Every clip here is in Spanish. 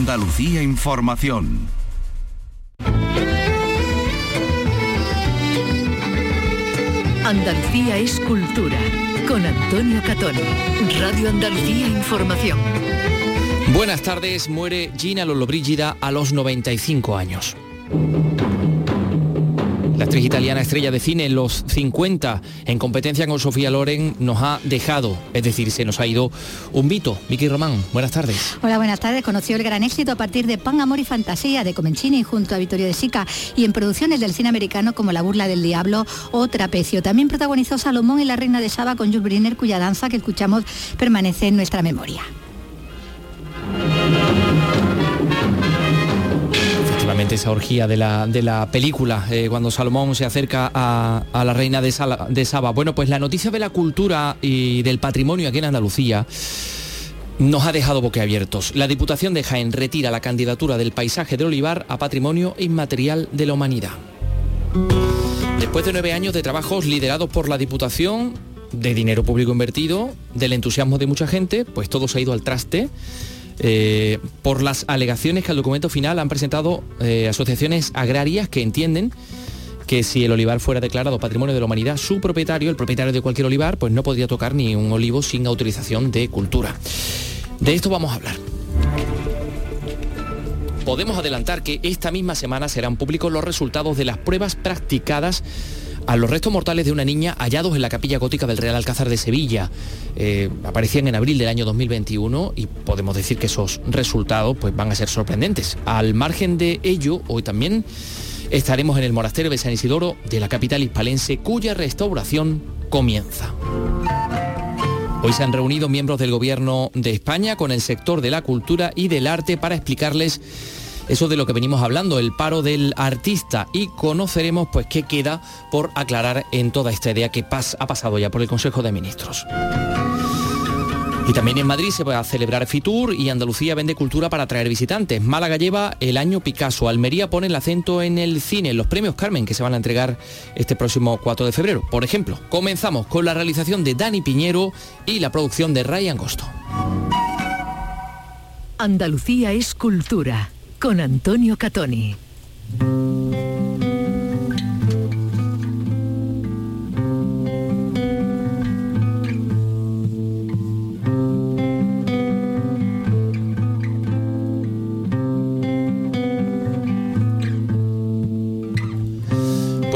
Andalucía Información. Andalucía es cultura. Con Antonio Catón. Radio Andalucía Información. Buenas tardes, muere Gina Lollobrigida a los 95 años. Actriz italiana estrella de cine los 50, en competencia con Sofía Loren, nos ha dejado, es decir, se nos ha ido un mito. Miki Román, buenas tardes. Hola, buenas tardes. Conoció el gran éxito a partir de Pan, Amor y Fantasía de Comencini junto a Vittorio de Sica y en producciones del cine americano como La Burla del Diablo o Trapecio. También protagonizó Salomón y la Reina de Saba con Jules Briner, cuya danza que escuchamos permanece en nuestra memoria. Esa orgía de la, de la película, eh, cuando Salomón se acerca a, a la reina de, Sala- de Saba. Bueno, pues la noticia de la cultura y del patrimonio aquí en Andalucía nos ha dejado boquiabiertos. La Diputación de Jaén retira la candidatura del paisaje del olivar a patrimonio inmaterial de la humanidad. Después de nueve años de trabajos liderados por la Diputación, de dinero público invertido, del entusiasmo de mucha gente, pues todo se ha ido al traste. Eh, por las alegaciones que al documento final han presentado eh, asociaciones agrarias que entienden que si el olivar fuera declarado patrimonio de la humanidad, su propietario, el propietario de cualquier olivar, pues no podría tocar ni un olivo sin autorización de cultura. De esto vamos a hablar. Podemos adelantar que esta misma semana serán públicos los resultados de las pruebas practicadas a los restos mortales de una niña hallados en la capilla gótica del Real Alcázar de Sevilla. Eh, aparecían en abril del año 2021 y podemos decir que esos resultados pues, van a ser sorprendentes. Al margen de ello, hoy también estaremos en el monasterio de San Isidoro de la capital hispalense, cuya restauración comienza. Hoy se han reunido miembros del Gobierno de España con el sector de la cultura y del arte para explicarles eso de lo que venimos hablando, el paro del artista y conoceremos pues qué queda por aclarar en toda esta idea que pas- ha pasado ya por el Consejo de Ministros. Y también en Madrid se va a celebrar Fitur y Andalucía vende cultura para atraer visitantes. Málaga lleva el año Picasso. Almería pone el acento en el cine, los premios Carmen que se van a entregar este próximo 4 de febrero. Por ejemplo, comenzamos con la realización de Dani Piñero y la producción de Ray Angosto. Andalucía es cultura. Con Antonio Catoni.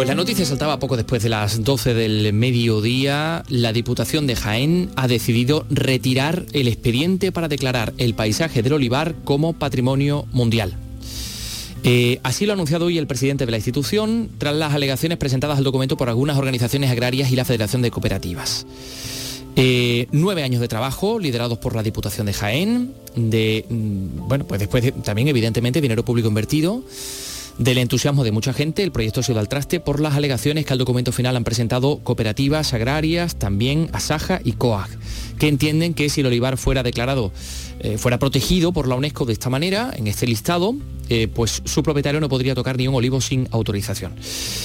Pues la noticia saltaba poco después de las 12 del mediodía. La Diputación de Jaén ha decidido retirar el expediente para declarar el paisaje del olivar como patrimonio mundial. Eh, así lo ha anunciado hoy el presidente de la institución tras las alegaciones presentadas al documento por algunas organizaciones agrarias y la Federación de Cooperativas. Eh, nueve años de trabajo liderados por la Diputación de Jaén, de, mm, bueno, pues después de- también evidentemente dinero público invertido, del entusiasmo de mucha gente, el proyecto sido al traste por las alegaciones que al documento final han presentado cooperativas agrarias, también Asaja y COAG, que entienden que si el olivar fuera declarado, eh, fuera protegido por la UNESCO de esta manera, en este listado, eh, pues su propietario no podría tocar ni un olivo sin autorización.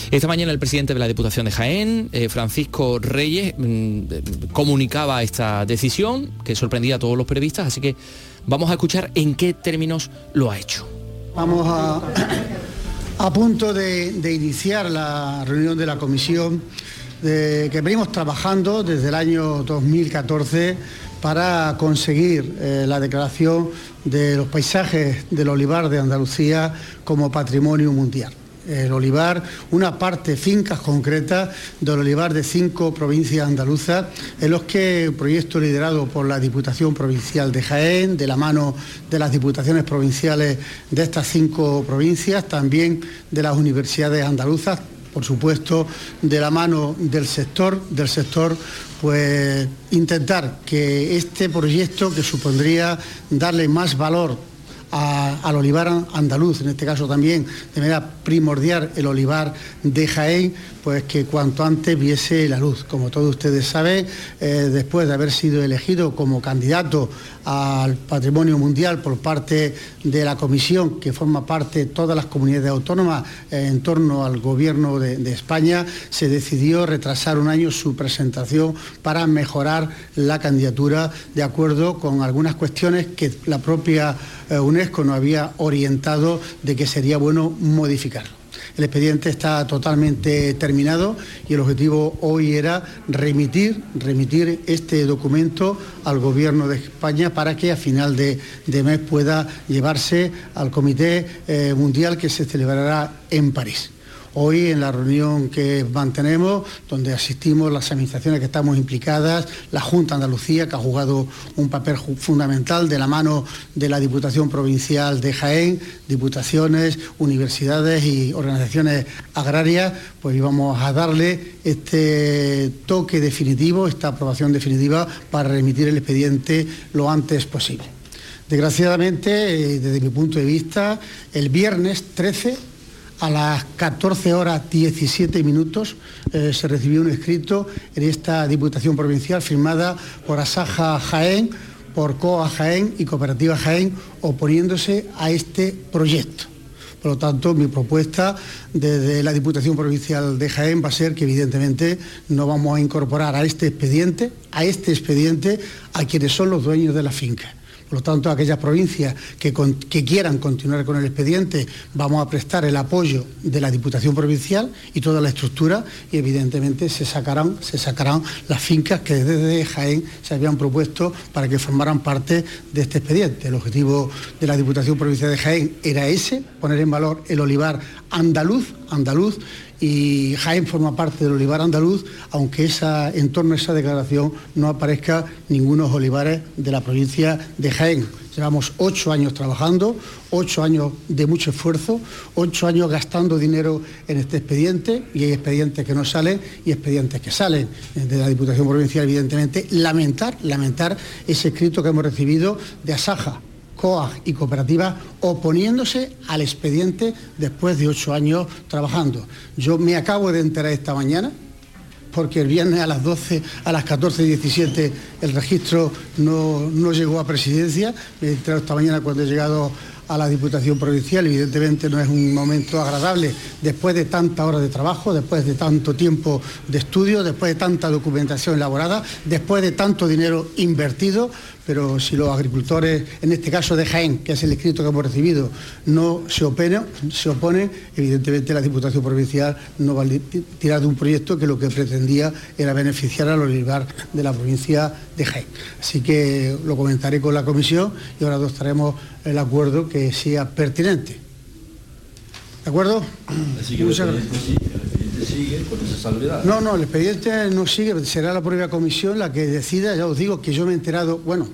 Esta mañana el presidente de la Diputación de Jaén, eh, Francisco Reyes, mm, comunicaba esta decisión que sorprendía a todos los periodistas, así que vamos a escuchar en qué términos lo ha hecho. Vamos a, a punto de, iniciar la reunión de la comisión de- que venimos trabajando desde el año 2014 para conseguir eh, la declaración de los paisajes del olivar de Andalucía como patrimonio mundial. El olivar, una parte, fincas concretas del olivar de cinco provincias andaluzas, en los que el proyecto liderado por la Diputación Provincial de Jaén, de la mano de las diputaciones provinciales de estas cinco provincias, también de las universidades andaluzas, por supuesto, de la mano del sector, del sector, pues intentar que este proyecto que supondría darle más valor al olivar an- andaluz, en este caso también de manera primordial el olivar de Jaén, pues que cuanto antes viese la luz. Como todos ustedes saben, eh, después de haber sido elegido como candidato al patrimonio mundial por parte de la comisión que forma parte de todas las comunidades autónomas eh, en torno al gobierno de, España, se decidió retrasar un año su presentación para mejorar la candidatura de acuerdo con algunas cuestiones que la propia eh, UNESCO UNESCO nos había orientado de que sería bueno modificarlo. El expediente está totalmente terminado y el objetivo hoy era remitir, remitir este documento al Gobierno de España para que a final de, mes pueda llevarse al Comité eh, Mundial que se celebrará en París. Hoy en la reunión que mantenemos, donde asistimos las administraciones que estamos implicadas, la Junta Andalucía, que ha jugado un papel fundamental de la mano de la Diputación Provincial de Jaén, diputaciones, universidades y organizaciones agrarias, pues íbamos a darle este toque definitivo, esta aprobación definitiva para remitir el expediente lo antes posible. Desgraciadamente, eh, desde mi punto de vista, el viernes 13 a las 14 horas 17 minutos eh, se recibió un escrito en esta Diputación Provincial firmada por Asaja Jaén, por COA Jaén y Cooperativa Jaén oponiéndose a este proyecto. Por lo tanto, mi propuesta desde la Diputación Provincial de Jaén va a ser que evidentemente no vamos a incorporar a este expediente, a este expediente, a quienes son los dueños de la finca. Por lo tanto, aquellas provincias que, quieran continuar con el expediente, vamos a prestar el apoyo de la Diputación Provincial y toda la estructura y evidentemente se sacarán, se sacarán las fincas que desde Jaén se habían propuesto para que formaran parte de este expediente. El objetivo de la Diputación Provincial de Jaén era ese, poner en valor el olivar andaluz, andaluz y Jaén forma parte del olivar andaluz, aunque en torno a esa declaración no aparezca ningunos olivares de la provincia de Jaén. Llevamos ocho años trabajando, ocho años de mucho esfuerzo, ocho años gastando dinero en este expediente y hay expedientes que no salen y expedientes que salen. De la Diputación Provincial, evidentemente, lamentar, lamentar ese escrito que hemos recibido de Asaja, COAG y cooperativas oponiéndose al expediente después de ocho años trabajando. Yo me acabo de enterar esta mañana porque el viernes a las 12, a las 14.17 el registro no, no, llegó a presidencia. Me he enterado esta mañana cuando he llegado a la Diputación Provincial. Evidentemente no es un momento agradable después de tanta hora de trabajo, después de tanto tiempo de estudio, después de tanta documentación elaborada, después de tanto dinero invertido, pero si los agricultores, en este caso de Jaén, que es el escrito que hemos recibido, no se oponen, se opone, evidentemente la Diputación Provincial no va a tirar de un proyecto que lo que pretendía era beneficiar al olivar de la provincia de Jaén. Así que lo comentaré con la comisión y ahora adoptaremos el acuerdo que sea pertinente. ¿De acuerdo? Con esa salvedad. No, no, el expediente no sigue, será la propia comisión la que decida, ya os digo que yo me he enterado, bueno,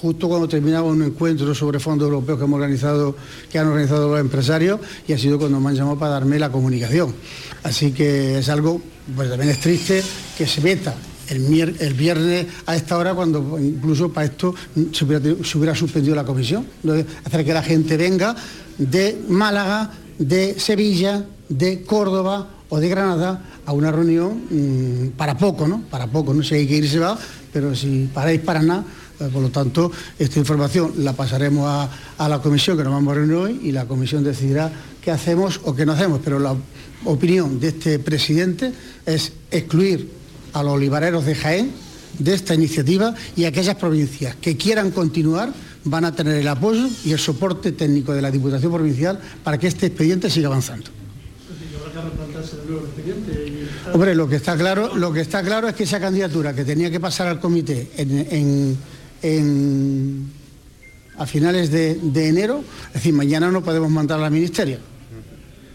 justo cuando terminaba un encuentro sobre fondos europeos que hemos organizado, que han organizado los empresarios, y ha sido cuando me han llamado para darme la comunicación. Así que es algo, pues también es triste que se meta el, el, viernes a esta hora cuando incluso para esto se hubiera, suspendido la comisión. Hacer que la gente venga de Málaga, de Sevilla, de Córdoba o de Granada a una reunión mm, para poco, ¿no? Para poco, no sé, hay que irse va, pero si paráis para nada, eh, por lo tanto, esta información la pasaremos a, la comisión que nos vamos a reunir hoy y la comisión decidirá qué hacemos o qué no hacemos, pero la opinión de este presidente es excluir a los olivareros de Jaén de esta iniciativa y aquellas provincias que quieran continuar van a tener el apoyo y el soporte técnico de la Diputación Provincial para que este expediente siga avanzando. Hombre, lo que está claro, lo que está claro es que esa candidatura que tenía que pasar al comité a finales de, enero, es decir, mañana no podemos mandarla al ministerio.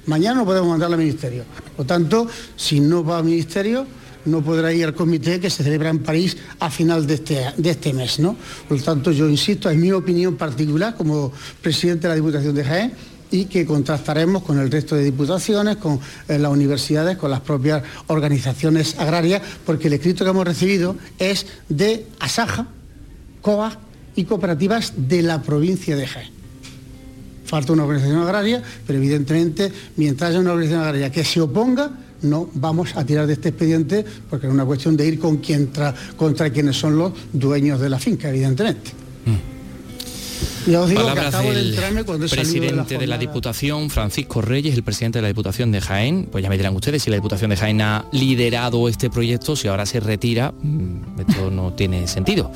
Mañana no podemos mandarla al ministerio. Por tanto, si no va al ministerio, no podrá ir al comité que se celebra en París a final de este, de este mes. ¿no? Por lo tanto, yo insisto, es mi opinión particular como presidente de la Diputación de Jaén, y que contrastaremos con el resto de diputaciones, con eh, las universidades, con las propias organizaciones agrarias, porque el escrito que hemos recibido es de Asaja, COA y cooperativas de la provincia de Jaén. Falta una organización agraria, pero evidentemente mientras haya una organización agraria que se oponga, no vamos a tirar de este expediente porque es una cuestión de ir con contra quienes son los dueños de la finca, evidentemente. Mm. Palabras del presidente de, la Diputación, Francisco Reyes, el presidente de la Diputación de Jaén. Pues ya me dirán ustedes si la Diputación de Jaén ha liderado este proyecto, si ahora se retira, mm, esto no tiene sentido.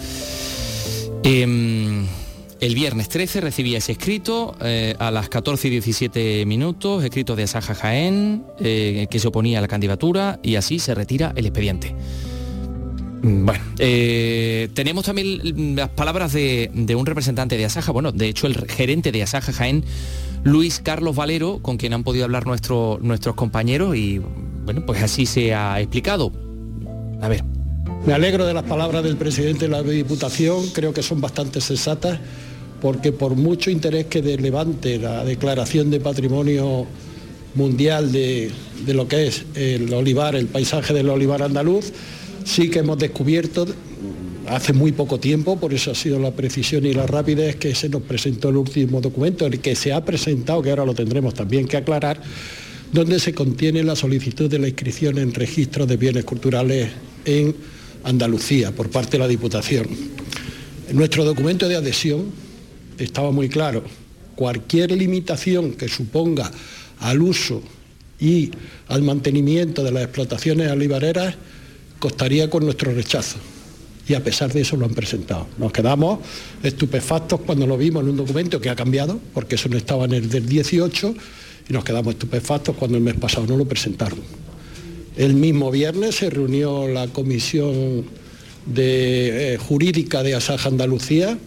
Em, el viernes 13 recibía ese escrito eh, a las 14 y 17 minutos, escrito de Asaja Jaén, eh, que se oponía a la candidatura y así se retira el expediente. Mm, bueno, eh, tenemos también las palabras de, un representante de Asaja, bueno, de hecho el gerente de Asaja Jaén, Luis Carlos Valero, con quien han podido hablar nuestros compañeros y bueno, pues así se ha explicado. A ver. Me alegro de las palabras del presidente de la Diputación, creo que son bastante sensatas, porque por mucho interés que levante la declaración de patrimonio mundial de, de lo que es el olivar, el paisaje del olivar andaluz, sí que hemos descubierto hace muy poco tiempo, por eso ha sido la precisión y la rapidez que se nos presentó el último documento, el que se ha presentado, que ahora lo tendremos también que aclarar, donde se contiene la solicitud de la inscripción en registros de bienes culturales en Andalucía por parte de la Diputación. En nuestro documento de adhesión estaba muy claro, cualquier limitación que suponga al uso y al mantenimiento de las explotaciones olivareras costaría con nuestro rechazo. Y a pesar de eso lo han presentado. Nos quedamos estupefactos cuando lo vimos en un documento que ha cambiado, porque eso no estaba en el del 18, y nos quedamos estupefactos cuando el mes pasado no lo presentaron. El mismo viernes se reunió la comisión eh, jurídica de Asaja Andalucía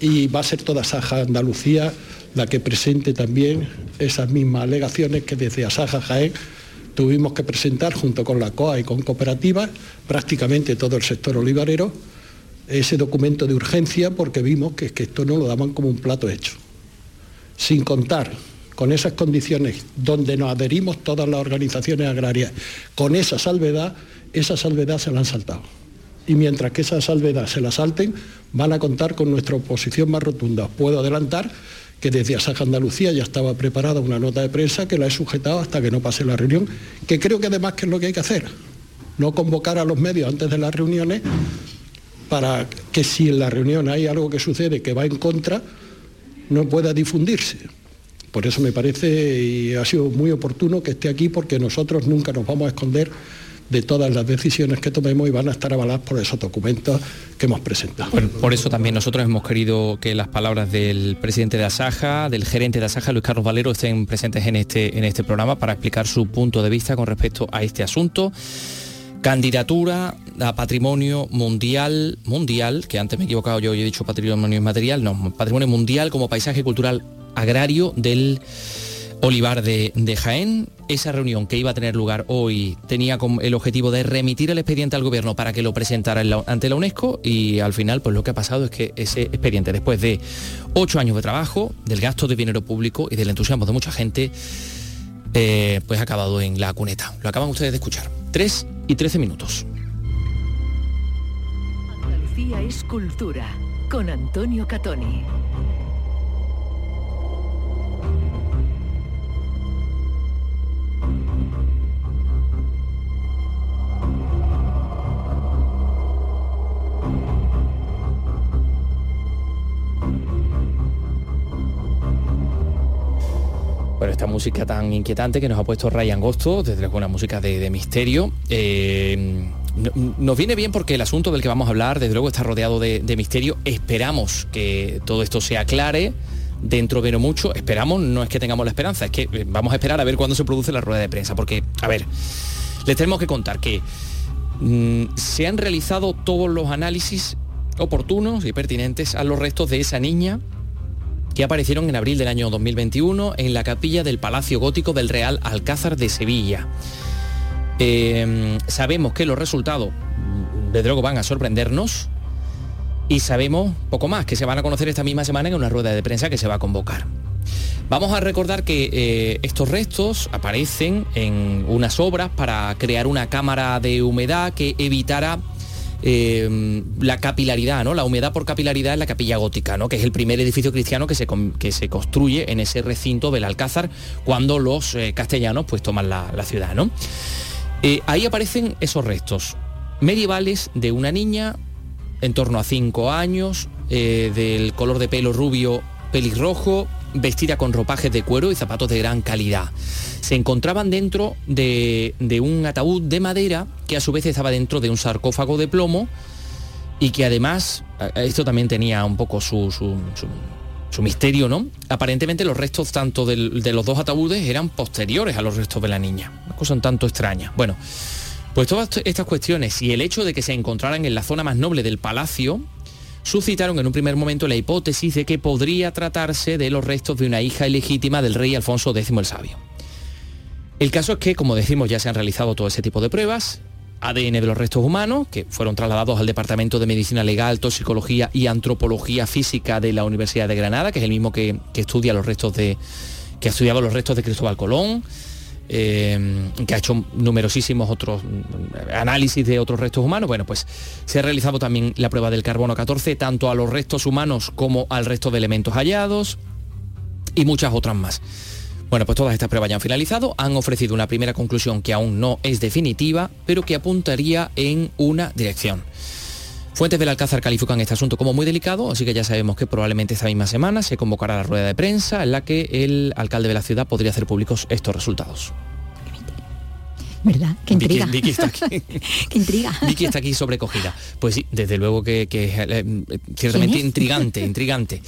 y va a ser toda Asaja Andalucía la que presente también esas mismas alegaciones que desde Asaja Jaén tuvimos que presentar junto con la COA y con cooperativas, prácticamente todo el sector olivarero, ese documento de urgencia porque vimos que, que esto no lo daban como un plato hecho. Sin contar con esas condiciones donde nos adherimos todas las organizaciones agrarias, con esa salvedad, esa salvedad se la han saltado. Y mientras que esa salvedad se la salten, van a contar con nuestra oposición más rotunda. Puedo adelantar que desde Asaja Andalucía ya estaba preparada una nota de prensa que la he sujetado hasta que no pase la reunión, que creo que además que es lo que hay que hacer, no convocar a los medios antes de las reuniones para que si en la reunión hay algo que sucede que va en contra, no pueda difundirse. Por eso me parece y ha sido muy oportuno que esté aquí porque nosotros nunca nos vamos a esconder de todas las decisiones que tomemos y van a estar avaladas por esos documentos que hemos presentado. por eso también nosotros hemos querido que las palabras del presidente de Asaja, del gerente de Asaja, Luis Carlos Valero, estén presentes en este, en este programa para explicar su punto de vista con respecto a este asunto. Candidatura a patrimonio mundial, mundial, que antes me he equivocado yo, y he dicho patrimonio inmaterial, no, patrimonio mundial como paisaje cultural agrario del Olivar de, Jaén. Esa reunión que iba a tener lugar hoy tenía el objetivo de remitir el expediente al gobierno para que lo presentara ante la UNESCO y al final pues lo que ha pasado es que ese expediente después de ocho años de trabajo, del gasto de dinero público y del entusiasmo de mucha gente, eh, pues ha acabado en la cuneta. Lo acaban ustedes de escuchar. Tres y trece minutos. Andalucía es cultura con Antonio Catoni. Música tan inquietante que nos ha puesto Ryan Gosto, desde una música de, misterio. Eh, nos viene bien porque el asunto del que vamos a hablar, desde luego, está rodeado de, misterio. Esperamos que todo esto se aclare dentro de no mucho. Esperamos, no es que tengamos la esperanza, es que eh, vamos a esperar a ver cuándo se produce la rueda de prensa. Porque, a ver, les tenemos que contar que mm, se han realizado todos los análisis oportunos y pertinentes a los restos de esa niña que aparecieron en abril del año 2021 en la capilla del Palacio Gótico del Real Alcázar de Sevilla. Em, sabemos que los resultados de luego van a sorprendernos y sabemos poco más, que se van a conocer esta misma semana en una rueda de prensa que se va a convocar. Vamos a recordar que eh, estos restos aparecen en unas obras para crear una cámara de humedad que evitara eh, la capilaridad, ¿no? La humedad por capilaridad en la capilla gótica, ¿no? Que es el primer edificio cristiano que se, que se construye en ese recinto del Alcázar cuando los eh, castellanos pues toman la, ciudad, ¿no? Eh, ahí aparecen esos restos medievales de una niña en torno a 5 años, del color de pelo rubio pelirrojo, vestida con ropajes de cuero y zapatos de gran calidad. Se encontraban dentro de, un ataúd de madera que a su vez estaba dentro de un sarcófago de plomo y que además, esto también tenía un poco su, su, misterio, ¿no? Aparentemente los restos tanto de los dos ataúdes eran posteriores a los restos de la niña. Una cosa un tanto extraña. Bueno, pues todas estas cuestiones y el hecho de que se encontraran en la zona más noble del palacio suscitaron en un primer momento la hipótesis de que podría tratarse de los restos de una hija ilegítima del rey Alfonso X el Sabio. El caso es que, como decimos, ya se han realizado todo ese tipo de pruebas, ADN de los restos humanos, que fueron trasladados al Departamento de Medicina Legal, Toxicología y Antropología Física de la Universidad de Granada, que es el mismo que, estudia los restos de. que ha estudiado los restos de Cristóbal Colón. Eh, que ha hecho numerosísimos otros mm, análisis de otros restos humanos. Bueno, pues se ha realizado también la prueba del carbono 14, tanto a los restos humanos como al resto de elementos hallados y muchas otras más. Bueno, pues todas estas pruebas ya han finalizado, han ofrecido una primera conclusión que aún no es definitiva, pero que apuntaría en una dirección. Fuentes del Alcázar califican este asunto como muy delicado, así que ya sabemos que probablemente esta misma semana se convocará la rueda de prensa en la que el alcalde de la ciudad podría hacer públicos estos resultados. ¿Verdad? Qué intriga. Vicky, está aquí. Qué intriga. Vicky está aquí sobrecogida. Pues sí, desde luego que, es eh, ciertamente intrigante, intrigante.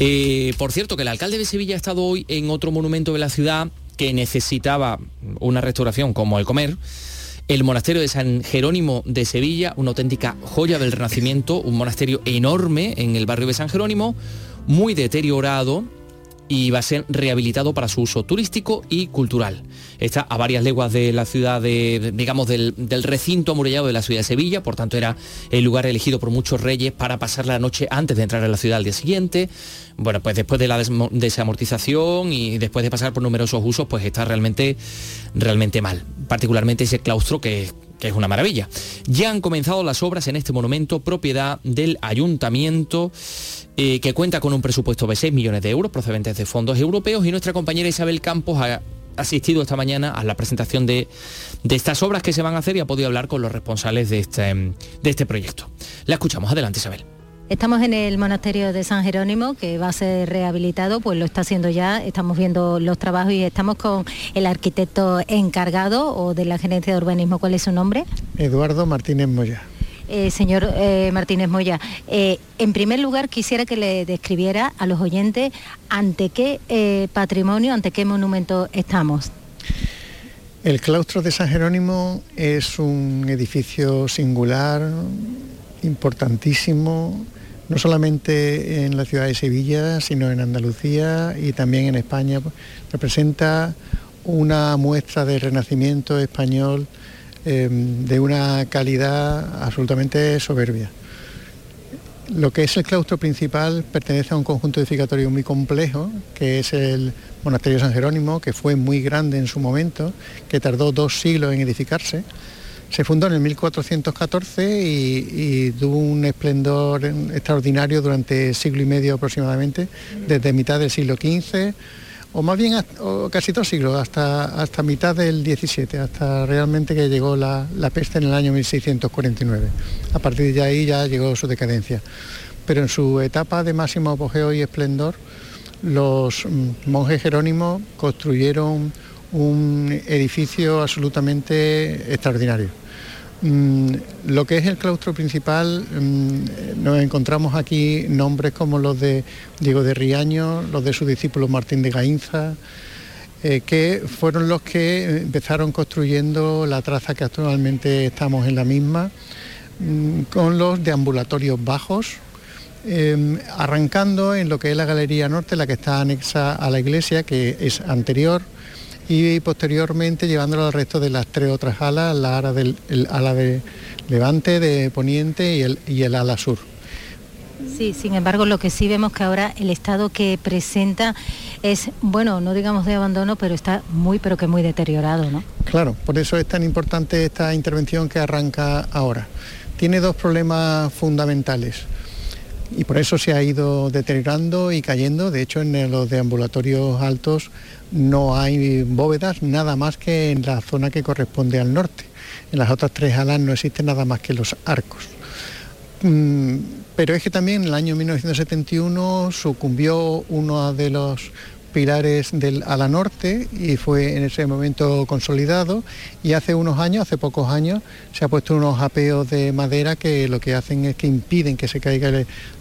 Eh, por cierto, que el alcalde de Sevilla ha estado hoy en otro monumento de la ciudad que necesitaba una restauración como el comer el monasterio de San Jerónimo de Sevilla, una auténtica joya del Renacimiento, un monasterio enorme en el barrio de San Jerónimo, muy deteriorado, y va a ser rehabilitado para su uso turístico y cultural. Está a varias leguas de la ciudad, de, digamos, del, recinto amurallado de la ciudad de Sevilla, por tanto era el lugar elegido por muchos reyes para pasar la noche antes de entrar a la ciudad al día siguiente. Bueno, pues después de la desamortización y después de pasar por numerosos usos, pues está realmente, realmente mal. Particularmente ese claustro que, que es una maravilla. Ya han comenzado las obras en este monumento, propiedad del ayuntamiento. Eh, que cuenta con un presupuesto de 6 millones de euros procedentes de fondos europeos y nuestra compañera Isabel Campos ha asistido esta mañana a la presentación de, estas obras que se van a hacer y ha podido hablar con los responsables de este, de este proyecto. La escuchamos. Adelante, Isabel. Estamos en el monasterio de San Jerónimo, que va a ser rehabilitado, pues lo está haciendo ya, estamos viendo los trabajos y estamos con el arquitecto encargado o de la gerencia de urbanismo. ¿Cuál es su nombre? Eduardo Martínez Moya. Eh, señor eh, Martínez Moya, eh, en primer lugar quisiera que le describiera a los oyentes ante qué patrimonio, ante qué monumento estamos. El claustro de San Jerónimo es un edificio singular, importantísimo, no solamente en la ciudad de Sevilla, sino en Andalucía y también en España. Representa una muestra del renacimiento español Em, de una calidad absolutamente soberbia. Lo que es el claustro principal pertenece a un conjunto edificatorio muy complejo, que es el Monasterio San Jerónimo, que fue muy grande en su momento, que tardó dos siglos en edificarse. Se fundó en el 1414 y, y, tuvo un esplendor extraordinario durante siglo y medio aproximadamente, desde mitad del siglo XV o más bien casi dos siglos, hasta, hasta mitad del 17, hasta realmente que llegó la, peste en el año 1649. A partir de ahí ya llegó su decadencia. Pero en su etapa de máximo apogeo y esplendor, los mm, monjes jerónimos construyeron un edificio absolutamente extraordinario lo que es el claustro principal, mm, nos encontramos aquí nombres como los de Diego de Riaño, los de su discípulo Martín de Gainza, eh, que fueron los que empezaron construyendo la traza que actualmente estamos en la misma, mm, con los deambulatorios bajos, em, arrancando en lo que es la Galería Norte, la que está anexa a la iglesia, que es anterior, y posteriormente llevándolo al resto de las tres otras alas, la ala, del, ala de levante, de poniente y el, y el ala sur. Sí, sin embargo, lo que sí vemos que ahora el estado que presenta es, bueno, no digamos de abandono, pero está muy, pero que muy deteriorado, ¿no? Claro, por eso es tan importante esta intervención que arranca ahora. Tiene dos problemas fundamentales y por eso se ha ido deteriorando y cayendo. De hecho, en los deambulatorios altos no hay bóvedas nada más que en la zona que corresponde al norte. En las otras tres alas no existe nada más que los arcos. Mm, pero es que también en el año 1971 sucumbió uno de los pilares del ala norte y fue en ese momento consolidado y hace unos años, hace pocos años, se ha puesto unos apeos de madera que lo que hacen es que impiden que se caiga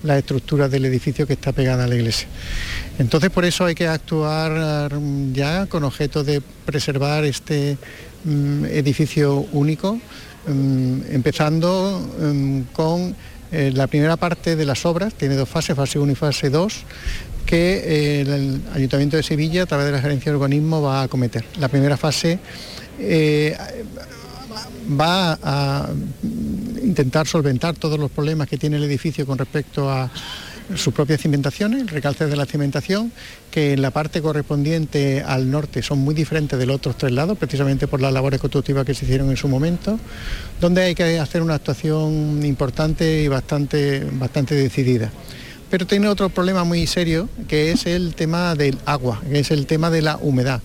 la estructura del edificio que está pegada a la iglesia. Entonces por eso hay que actuar mm, ya con objeto de preservar este mm, edificio único, mm, empezando con eh, la primera parte de las obras, tiene dos fases, fase 1 y fase 2, que eh, el Ayuntamiento de Sevilla, a través de la Gerencia de Urbanismo, va a acometer. La primera fase eh, va a intentar solventar todos los problemas que tiene el edificio con respecto a sus propias cimentaciones, el recalce de la cimentación, que en la parte correspondiente al norte son muy diferentes de los otros tres lados, precisamente por las labores constructivas que se hicieron en su momento, donde hay que hacer una actuación importante y bastante, bastante decidida pero tiene otro problema muy serio, que es el tema del agua, que es el tema de la humedad.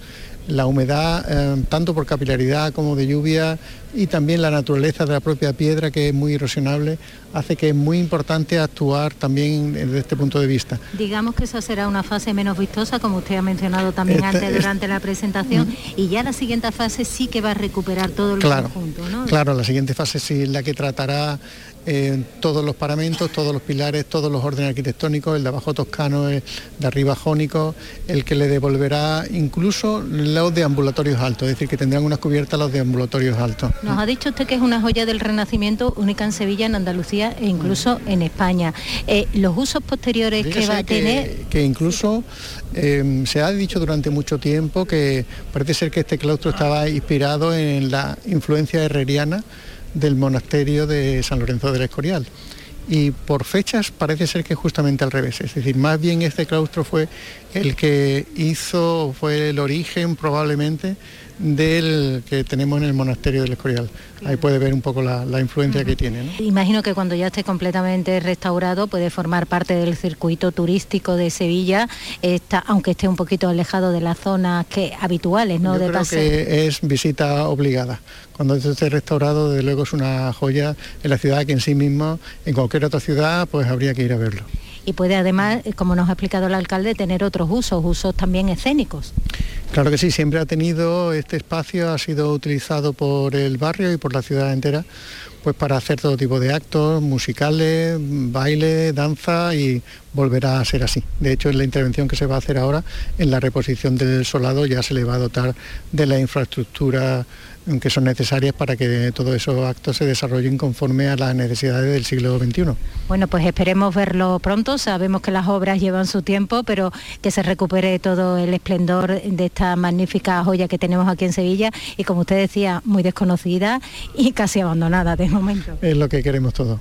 La humedad, eh, tanto por capilaridad como de lluvia, y también la naturaleza de la propia piedra, que es muy erosionable, hace que es muy importante actuar también desde este punto de vista. Digamos que esa será una fase menos vistosa, como usted ha mencionado también antes durante la presentación, y ya la siguiente fase sí que va a recuperar todo el conjunto, ¿no? Claro, la siguiente fase sí es la que tratará eh, todos los paramentos, todos los pilares, todos los órdenes arquitectónicos, el de abajo toscano, el de arriba jónico, el que le devolverá incluso los deambulatorios altos, es decir, que tendrán unas cubiertas los deambulatorios altos. Nos ha dicho usted que es una joya del Renacimiento única en Sevilla, en Andalucía e incluso en España. Eh, los usos posteriores que va a tener... Que incluso eh, se ha dicho durante mucho tiempo que parece ser que este claustro estaba inspirado en la influencia herreriana del monasterio de San Lorenzo del Escorial. Y por fechas parece ser que justamente al revés, es decir, más bien este claustro fue el que hizo, fue el origen probablemente del que tenemos en el monasterio del Escorial. Ahí puede ver un poco la, influencia que tiene. Imagino que cuando ya esté completamente restaurado puede formar parte del circuito turístico de Sevilla, está, aunque esté un poquito alejado de las zonas que, habituales ¿no? de creo que es visita obligada. Cuando esté restaurado, desde luego es una joya en la ciudad que en sí mismo, en cualquier otra ciudad, pues habría que ir a verlo y puede además, eh, como nos ha explicado el alcalde, tener otros usos, usos también escénicos. Claro que sí, siempre ha tenido este espacio, ha sido utilizado por el barrio y por la ciudad entera, pues para hacer todo tipo de actos, musicales, baile, danza y volverá a ser así. De hecho, en la intervención que se va a hacer ahora, en la reposición del solado, ya se le va a dotar de la infraestructura que son necesarias para que todos esos actos se desarrollen conforme a las necesidades del siglo XXI. Bueno, pues esperemos verlo pronto. Sabemos que las obras llevan su tiempo, pero que se recupere todo el esplendor de esta magnífica joya que tenemos aquí en Sevilla y como usted decía, muy desconocida y casi abandonada de momento. Es lo que queremos todos.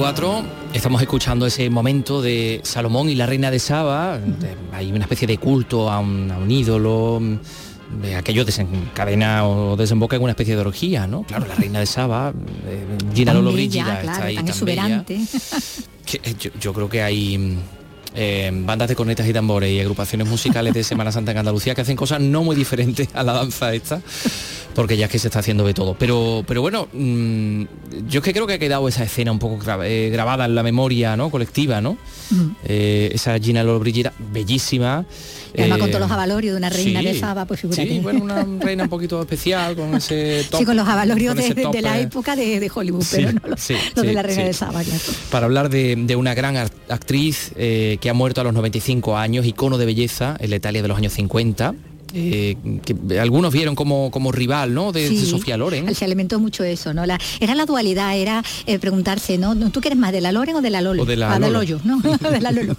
3 y 24, estamos escuchando ese momento de Salomón y la reina de Saba. Hay una especie de culto a un, ídolo. De aquello desencadena o desemboca en una especie de orgía, ¿no? Claro, la reina de Saba, eh, Gina Lolo está ahí tan, exuberante. Que, eh, yo, creo que hay eh, bandas de cornetas y tambores y agrupaciones musicales de Semana Santa en Andalucía que hacen cosas no muy diferentes a la danza esta, porque ya es que se está haciendo de todo. Pero, pero bueno, mm, yo es que creo que ha quedado esa escena un poco eh, grabada en la memoria ¿no? colectiva, ¿no? Eh, esa Gina Lollobrigida, bellísima. Y además con todos los avalorios de una reina de Saba, pues figúrate. Sí, bueno, una reina un poquito especial con ese top, Sí, con los avalorios de, la época de, Hollywood, pero no los, de la reina de Saba, claro. Para hablar de, una gran actriz que ha muerto a los 95 años, icono de belleza en la Italia de los años 50, eh, que algunos vieron como, como rival ¿no? de, Sofía Loren. Se alimentó mucho eso, ¿no? La, era la dualidad, era eh, preguntarse, ¿no? ¿Tú quieres más de la Loren o de la Lolo? O de la, ah, Lolo. ¿no? de la Lolo.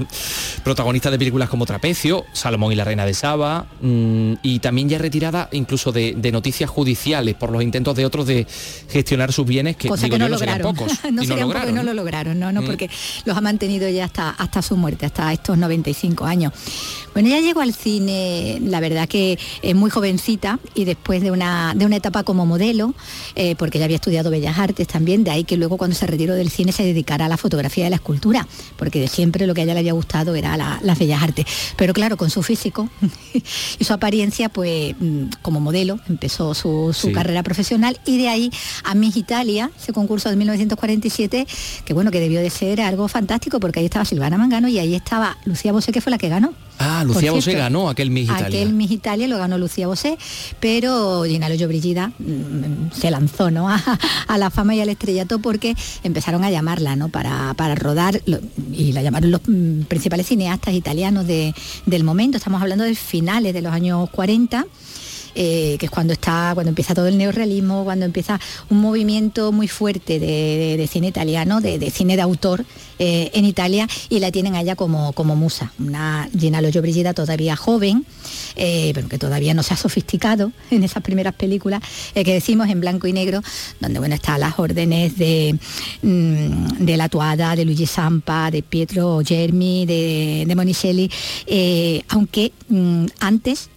Protagonista de películas como Trapecio, Salomón y la Reina de Saba, mm, y también ya retirada incluso de, noticias judiciales por los intentos de otros de gestionar sus bienes, que, Cosa que no, lograron. pocos. no, no, lograron. no lo lograron, no, no, mm. porque los ha mantenido ya hasta, hasta su muerte, hasta estos 95 años. Bueno, ella llegó al cine, la verdad que es muy jovencita y después de una, de una etapa como modelo, eh, porque ella había estudiado Bellas Artes también, de ahí que luego cuando se retiró del cine se dedicara a la fotografía y la escultura, porque de siempre lo que a ella le había gustado era las Bellas Artes. Pero claro, con su físico y su apariencia, pues mm, como modelo empezó su, carrera profesional y de ahí a Miss Italia, ese concurso de 1947, que bueno, que debió de ser algo fantástico, porque ahí estaba Silvana Mangano y ahí estaba Lucía Bosé, que fue la que ganó. Ah, Lucía Bosé ganó aquel Miss Italia. Aquel Miss Italia lo ganó Lucía Bosé, pero Gina Loyo Brigida mm, se lanzó ¿no? a, la fama y al estrellato porque empezaron a llamarla ¿no? para, rodar y la llamaron los mm, principales cineastas italianos del momento. Estamos hablando de finales de los años 40 eh, que es cuando está, cuando empieza todo el neorrealismo, cuando empieza un movimiento muy fuerte de, cine italiano, de, cine de autor eh, en Italia, y la tienen allá como, como musa. Una Gina Loyo Brigida todavía joven, eh, pero que todavía no se ha sofisticado en esas primeras películas que decimos en blanco y negro, donde bueno están las órdenes de, mm, de La Tuada, de Luigi Sampa, de Pietro Germi, de, de Monicelli, aunque mm, antes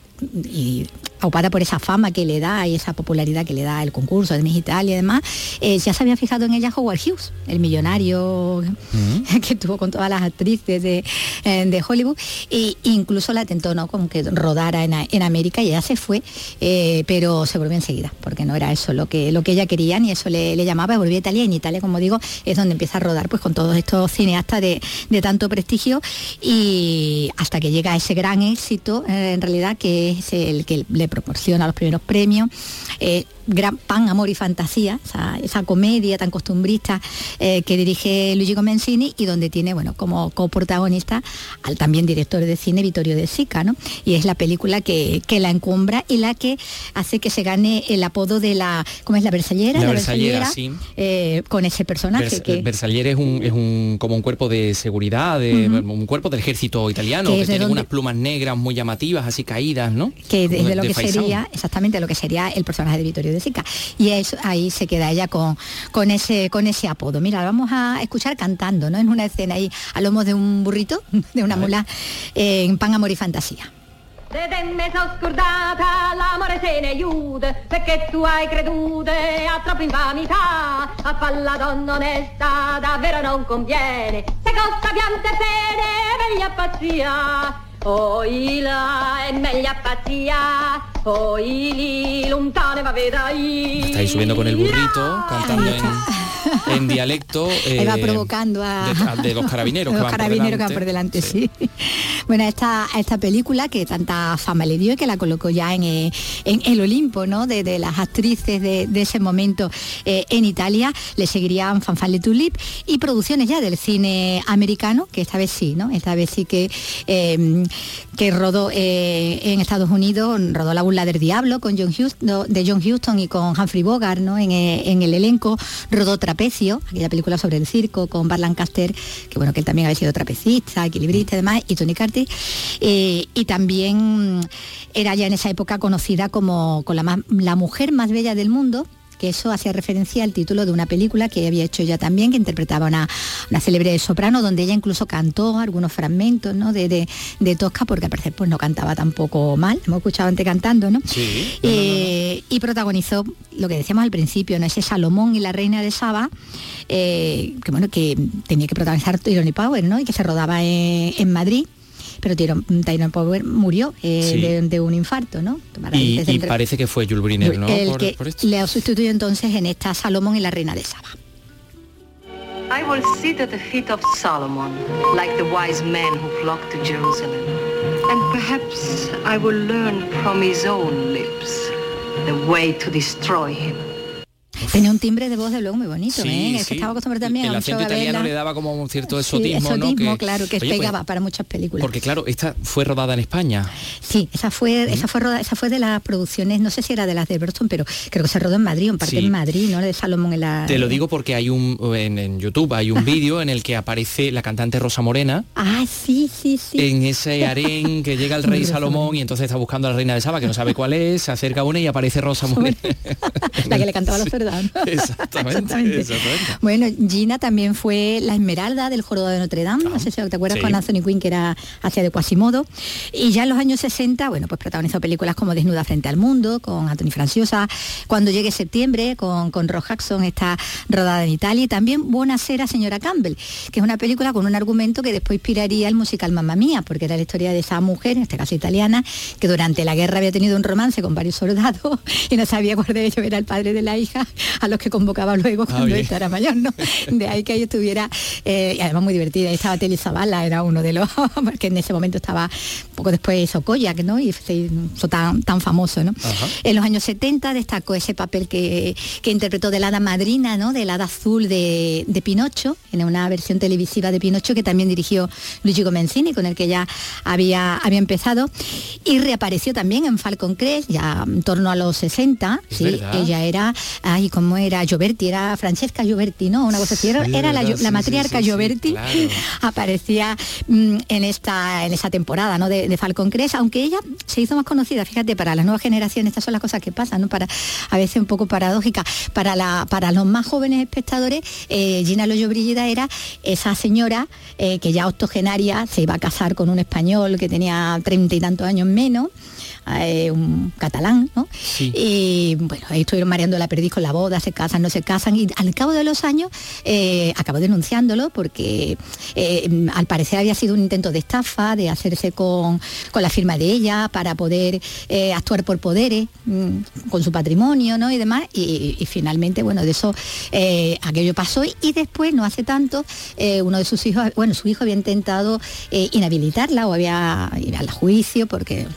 aupada por esa fama que le da y esa popularidad que le da el concurso de Miss Italia y demás, eh, ya se había fijado en ella Howard Hughes, el millonario que tuvo con todas las actrices de, eh, Hollywood, e incluso la tentó ¿no? con que rodara en, América y ella se fue, eh, pero se volvió enseguida, porque no era eso lo que, lo que ella quería, ni eso le, llamaba, volvió a Italia y en Italia, como digo, es donde empieza a rodar pues con todos estos cineastas de, de tanto prestigio y hasta que llega ese gran éxito, en realidad, que es el que le proporciona los primeros premios. Eh, gran pan, amor y fantasía, esa, comedia tan costumbrista eh, que dirige Luigi Comencini y donde tiene, bueno, como coprotagonista al también director de cine Vittorio De Sica, ¿no? Y es la película que, la encumbra y la que hace que se gane el apodo de la, ¿cómo es la Versallera? La, Versallera, eh, con ese personaje. que... Versallera es, un, es un, como un cuerpo de seguridad, de, un cuerpo del ejército italiano, que, tiene unas plumas negras muy llamativas, así caídas, ¿no? Que desde lo que sería, exactamente lo que sería el personaje de Vittorio de Sica. Y eso, ahí se queda ella con, con, ese, con ese apodo. Mira, vamos a escuchar cantando, ¿no? En una escena ahí a lomos de un burrito, de una mula, en Pan, Amor y Fantasía. De te me sono scordata, l'amore se ne aiuta, perché tu hai creduto a troppa infamità, a far la donna onesta davvero non conviene, se costa piante e pene, meglio pazzia, poi la è meglio pazzia, poi lontane va vedrai. Estáis subiendo con el burrito, cantando en en dialecto. Eh, va provocando a... De, los carabineros, que, van carabineros que van por delante. Sí. Bueno, esta, esta película que tanta fama le dio y que la colocó ya en, eh, en el Olimpo, ¿no? De, las actrices de, ese momento eh, en Italia, le seguirían Fanfale Tulip y producciones ya del cine americano, que esta vez sí, ¿no? Esta vez sí que, em, que rodó en Estados Unidos, rodó La burla del diablo con John Huston, de John Huston y con Humphrey Bogart, ¿no? En, en el elenco, rodó otra Trapecio, aquella película sobre el circo con Bar Lancaster, que bueno, que él también había sido trapecista, equilibrista y demás, y Tony Carty. Eh, y también era ya en esa época conocida como, con la, la mujer más bella del mundo, que eso hacía referencia al título de una película que había hecho ella también, que interpretaba una, una célebre soprano, donde ella incluso cantó algunos fragmentos ¿no? de, de, de Tosca, porque al parecer pues, no cantaba tampoco mal, hemos escuchado antes cantando, ¿no? Sí. Eh, y protagonizó lo que decíamos al principio, ¿no? ese Salomón y la reina de Saba, eh, que bueno, que tenía que protagonizar Tyrone Power, ¿no? Y que se rodaba en, en Madrid. Pero Tyrone, Power murió eh, Sí. de, de un infarto, ¿no? Y, y parece que fue Jules Briner, ¿no? el Por- que por esto. le sustituyó entonces en esta Salomón y la reina de Saba. I will sit at the feet of Solomon, like the wise men who flocked to Jerusalem. And perhaps I will learn from his own lips the way to destroy him. Tenía un timbre de voz de luego muy bonito, Sí, ¿eh? Es sí. que estaba acostumbrado también El a acento a italiano le daba como un cierto Sí, exotismo, ¿no? exotismo, claro, que Oye, pues, pegaba para muchas películas. porque claro, esta fue rodada en España. Sí, esa fue, esa fue roda- esa fue de las producciones, no sé si era de las de Burton, pero creo que se rodó en Madrid, en parte en Madrid, ¿no? De Salomón en la. Te lo digo porque hay un en, en YouTube hay un vídeo en el que aparece la cantante Rosa Morena Ah, sí, sí, sí. en ese harén que llega el rey Salomón y entonces está buscando a la reina de Saba que no sabe cuál es, se acerca una y aparece Rosa Morena. la que le cantaba a los Exactamente, exactamente. Bueno, Gina también fue la Esmeralda del Jorobado de Notre Dame, no sé si te acuerdas sí. con Anthony Quinn que era hacia de Quasimodo. Y ya en los años 60, bueno, pues protagonizó películas como Desnuda frente al mundo, con Anthony Franciosa, Cuando llegue septiembre, con, con Ross Jackson, está rodada en Italia, y también Buena Sera, señora Campbell, que es una película con un argumento que después inspiraría el musical Mamma Mía, porque era la historia de esa mujer, en este caso italiana, que durante la guerra había tenido un romance con varios soldados y no sabía cuál de ellos era el padre de la hija, a los que convocaba luego cuando bien. esta era mayor, ¿no? De ahí que ella estuviera, eh, y además muy divertida, estaba Telly Zavala, era uno de los, porque en ese momento estaba, poco después Sokoyak, ¿no? Y se hizo tan, tan famoso, ¿no? Ajá. En los años 70 destacó ese papel que, que interpretó de la hada madrina, ¿no? Del hada azul de, de Pinocho, en una versión televisiva de Pinocho que también dirigió Luigi Comencini, con el que ya había, había empezado. Y reapareció también en Falcon Crest, ya en torno a los 60. Es sí, verdad. ella era, ay, ¿cómo era? Gioberti, era Francesca Gioberti, ¿no? Una cosa así, era, Sí, era la, la sí, matriarca sí, Gioberti, claro. aparecía mm, en esta en esa temporada ¿no? de, de Falcon Crest, aunque ella se hizo más conocida, fíjate, para las nuevas generaciones, estas son las cosas que pasan, ¿no? Para, a veces un poco paradójica, para la, para los más jóvenes espectadores, eh, Gina Loyo Brigida era esa señora eh, que ya octogenaria se iba a casar con un español que tenía treinta y tantos años menos. eh, un catalán, ¿no? Y bueno, ahí estuvieron mareando la perdiz con la boda, se casan, no se casan, y al cabo de los años eh, acabó denunciándolo porque eh, al parecer había sido un intento de estafa, de hacerse con, con la firma de ella para poder eh, actuar por poderes mm, con su patrimonio, ¿no? Y demás, y, finalmente, bueno, de eso eh, aquello pasó y, después, no hace tanto, uno de sus hijos, bueno, su hijo había intentado inhabilitarla o había ir al juicio porque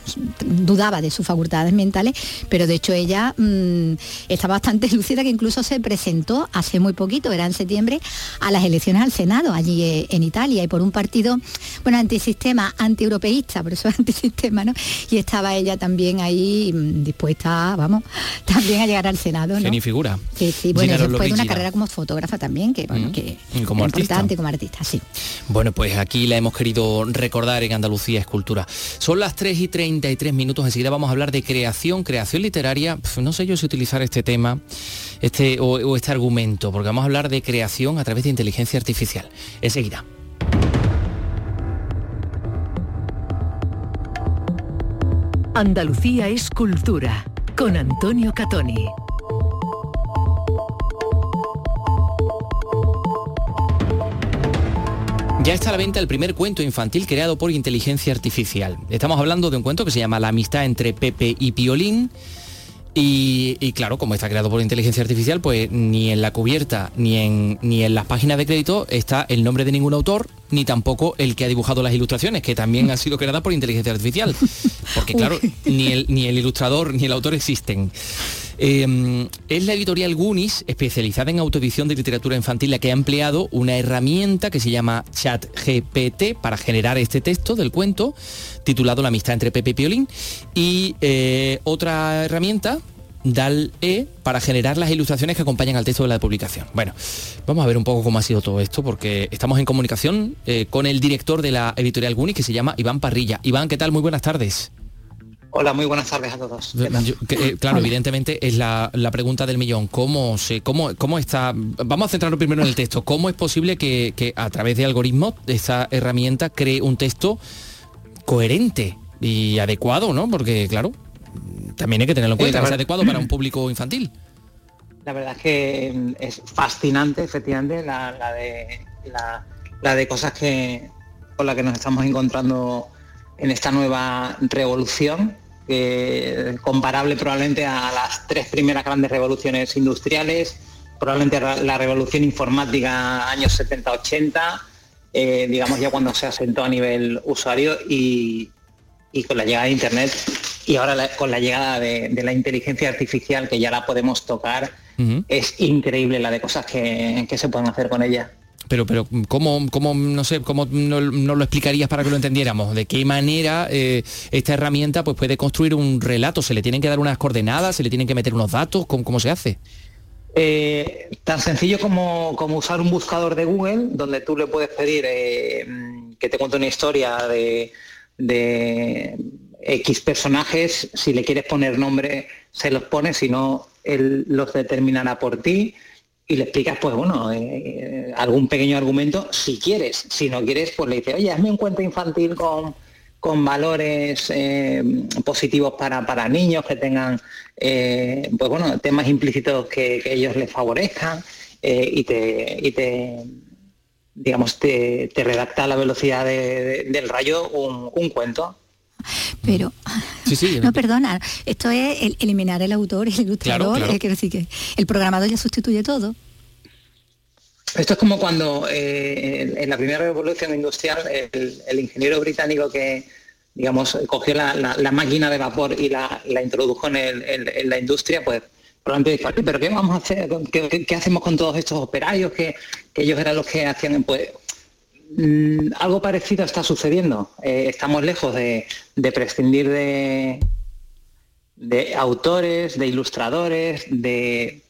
dudaba de sus facultades mentales, pero de hecho ella mm, está bastante que incluso se presentó hace muy poquito, era en septiembre, a las elecciones al Senado allí eh, en Italia y por un partido, bueno, antisistema, antieuropeísta, por eso es antisistema, ¿no? Y estaba ella también ahí mm, dispuesta, vamos, también a llegar al Senado, ¿no? Figura. Sí, sí, bueno, Gina después de una carrera como fotógrafa también, que bueno, Mm, que como es importante como artista, sí. Bueno, pues aquí la hemos querido recordar en Andalucía Escultura. Son las 3 y 33 minutos, enseguida vamos a hablar de creación, creación literaria. No sé yo si utilizar este tema este, o, o este argumento, porque vamos a hablar de creación a través de inteligencia artificial. Enseguida. Andalucía es cultura con Antonio Catoni. Ya está a la venta el primer cuento infantil creado por inteligencia artificial. Estamos hablando de un cuento que se llama La amistad entre Pepe y Piolín. Y, y claro, como está creado por inteligencia artificial, pues ni en la cubierta ni en, ni en las páginas de crédito está el nombre de ningún autor, ni tampoco el que ha dibujado las ilustraciones, que también han sido creadas por inteligencia artificial. Porque claro, ni el, ni el ilustrador ni el autor existen. Eh, es la editorial Gunis, especializada en autoedición de literatura infantil, la que ha empleado una herramienta que se llama ChatGPT para generar este texto del cuento, titulado La amistad entre Pepe y Piolín, y eh, otra herramienta, DAL-E, para generar las ilustraciones que acompañan al texto de la publicación. Bueno, vamos a ver un poco cómo ha sido todo esto, porque estamos en comunicación eh, con el director de la editorial Gunis, que se llama Iván Parrilla. Iván, ¿qué tal? Muy buenas tardes. Hola, muy buenas tardes a todos. Eh, claro, evidentemente es la, pregunta del millón. ¿Cómo, se, cómo, ¿Cómo está? Vamos a centrarnos primero en el texto. ¿Cómo es posible que, a través de algoritmos esa herramienta cree un texto coherente y adecuado, ¿no? Porque, claro, también hay que tenerlo en cuenta, es adecuado para un público infantil. La verdad es que mm, es fascinante, efectivamente, la, de, la, de cosas que, con las que nos estamos encontrando en esta nueva revolución, comparable probablemente a las tres primeras grandes revoluciones industriales, probablemente la revolución informática años 70-80, eh, digamos ya cuando se asentó a nivel usuario y, con la llegada de Internet y ahora con la llegada de, la inteligencia artificial que ya la podemos tocar, es increíble la de cosas que, que se pueden hacer con ella. Pero, pero ¿cómo, cómo no sé, cómo no, lo explicarías para que lo entendiéramos? ¿De qué manera eh, esta herramienta pues, puede construir un relato? ¿Se le tienen que dar unas coordenadas? ¿Se le tienen que meter unos datos? ¿Cómo, cómo se hace? Eh, tan sencillo como, usar un buscador de Google, donde tú le puedes pedir eh, que te cuente una historia de, X personajes, si le quieres poner nombre, se los pone, si no, él los determinará por ti y le explicas, pues bueno, eh, algún pequeño argumento, si quieres. Si no quieres, pues le dices, oye, hazme un cuento infantil con, con valores eh, positivos para, para, niños que tengan, eh, pues bueno, temas implícitos que, ellos les favorezcan y, te, y te, digamos, te, redacta a la velocidad del rayo un, cuento. Pero, no, perdona, esto es eliminar el autor, el ilustrador, quiero decir que el programador ya sustituye todo. Esto es como cuando eh, en la primera revolución industrial el, ingeniero británico que, digamos, cogió la, máquina de vapor y la, introdujo en, la industria, pues probablemente dijo, pero ¿qué vamos a hacer? ¿Qué, hacemos con todos estos operarios que, ellos eran los que hacían? Pues mm, algo parecido está sucediendo. Eh, estamos lejos de, prescindir de, de autores, de ilustradores, de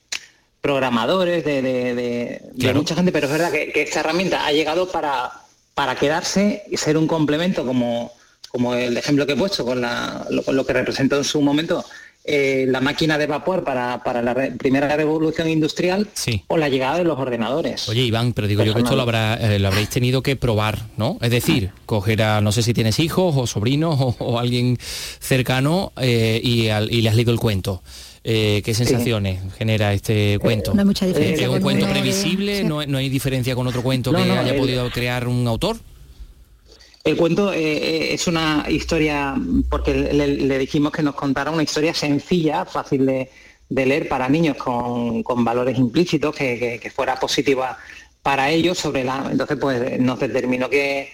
programadores, de, mucha gente, pero es verdad que, esta herramienta ha llegado para, para quedarse y ser un complemento, como, como el ejemplo que he puesto con, lo, que representó en su momento eh, la máquina de vapor para, la primera revolución industrial o la llegada de los ordenadores. Oye, Iván, pero digo yo que esto lo, habrá, eh, lo habréis tenido que probar, ¿no? Es decir, coger a, no sé si tienes hijos o sobrinos o, alguien cercano eh, y, y le has leído el cuento. Eh, ¿Qué sensaciones genera este cuento? no hay mucha diferencia. ¿Es un cuento previsible? ¿No, hay diferencia con otro cuento que haya podido crear un autor? El cuento eh, es una historia, porque le, dijimos que nos contara una historia sencilla, fácil de, leer para niños con, valores implícitos, que, fuera positiva para ellos. Entonces, pues nos determinó que,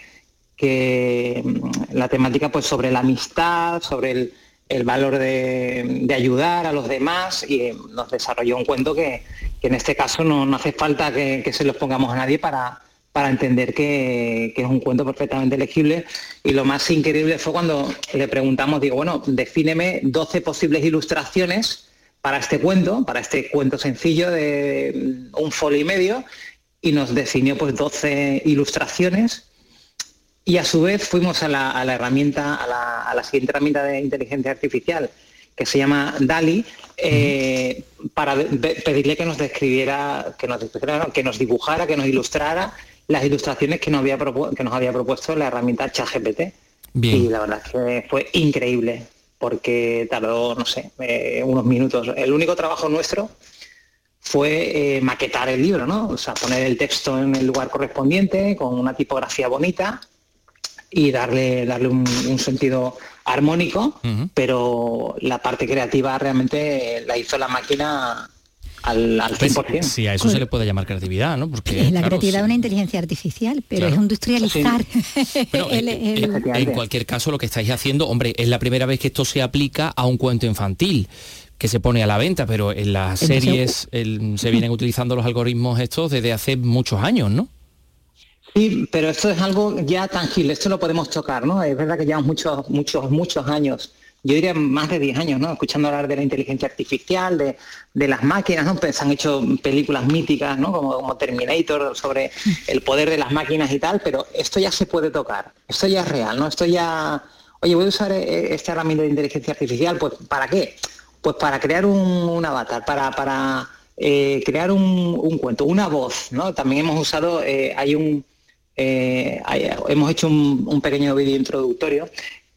mm, la temática pues sobre la amistad, sobre el, el valor de, ayudar a los demás y eh, nos desarrolló un cuento que, en este caso no, hace falta que, se los pongamos a nadie para, para entender que, es un cuento perfectamente legible. Y lo más increíble fue cuando le preguntamos, digo, bueno, defíneme 12 posibles ilustraciones para este cuento, para este cuento sencillo de un folio y medio, y nos definió pues 12 ilustraciones y a su vez fuimos a la, herramienta, a la, siguiente herramienta de inteligencia artificial, que se llama DALI, eh, para pedirle que nos describiera, que nos, que nos dibujara, que nos ilustrara las ilustraciones que nos había, que nos había propuesto la herramienta ChatGPT. Y la verdad es que fue increíble, porque tardó, no sé, eh, unos minutos. El único trabajo nuestro fue eh, maquetar el libro, ¿no? O sea, poner el texto en el lugar correspondiente, con una tipografía bonita, y darle, darle un, sentido armónico, pero la parte creativa realmente la hizo la máquina al, al 100%. Pues, sí, a eso se le puede llamar creatividad, ¿no? Porque la creatividad es una inteligencia artificial, pero es industrializar. En cualquier caso, lo que estáis haciendo, hombre, es la primera vez que esto se aplica a un cuento infantil que se pone a la venta, pero en las series se vienen utilizando los algoritmos estos desde hace muchos años, ¿no? Sí, pero esto es algo ya tangible, esto lo podemos tocar, ¿no? Es verdad que llevamos muchos, muchos, muchos años, yo diría más de 10 años, ¿no? Escuchando hablar de la inteligencia artificial, de, las máquinas, ¿no? Pues han hecho películas míticas, ¿no? Como, Terminator, sobre el poder de las máquinas y tal, pero esto ya se puede tocar, esto ya es real, ¿no? Esto ya, oye, voy a usar eh, esta herramienta de inteligencia artificial, pues ¿para qué? Pues para crear un, avatar, para, para eh, crear un, cuento, una voz, ¿no? También hemos usado, eh, hay un, hemos hecho un, pequeño vídeo introductorio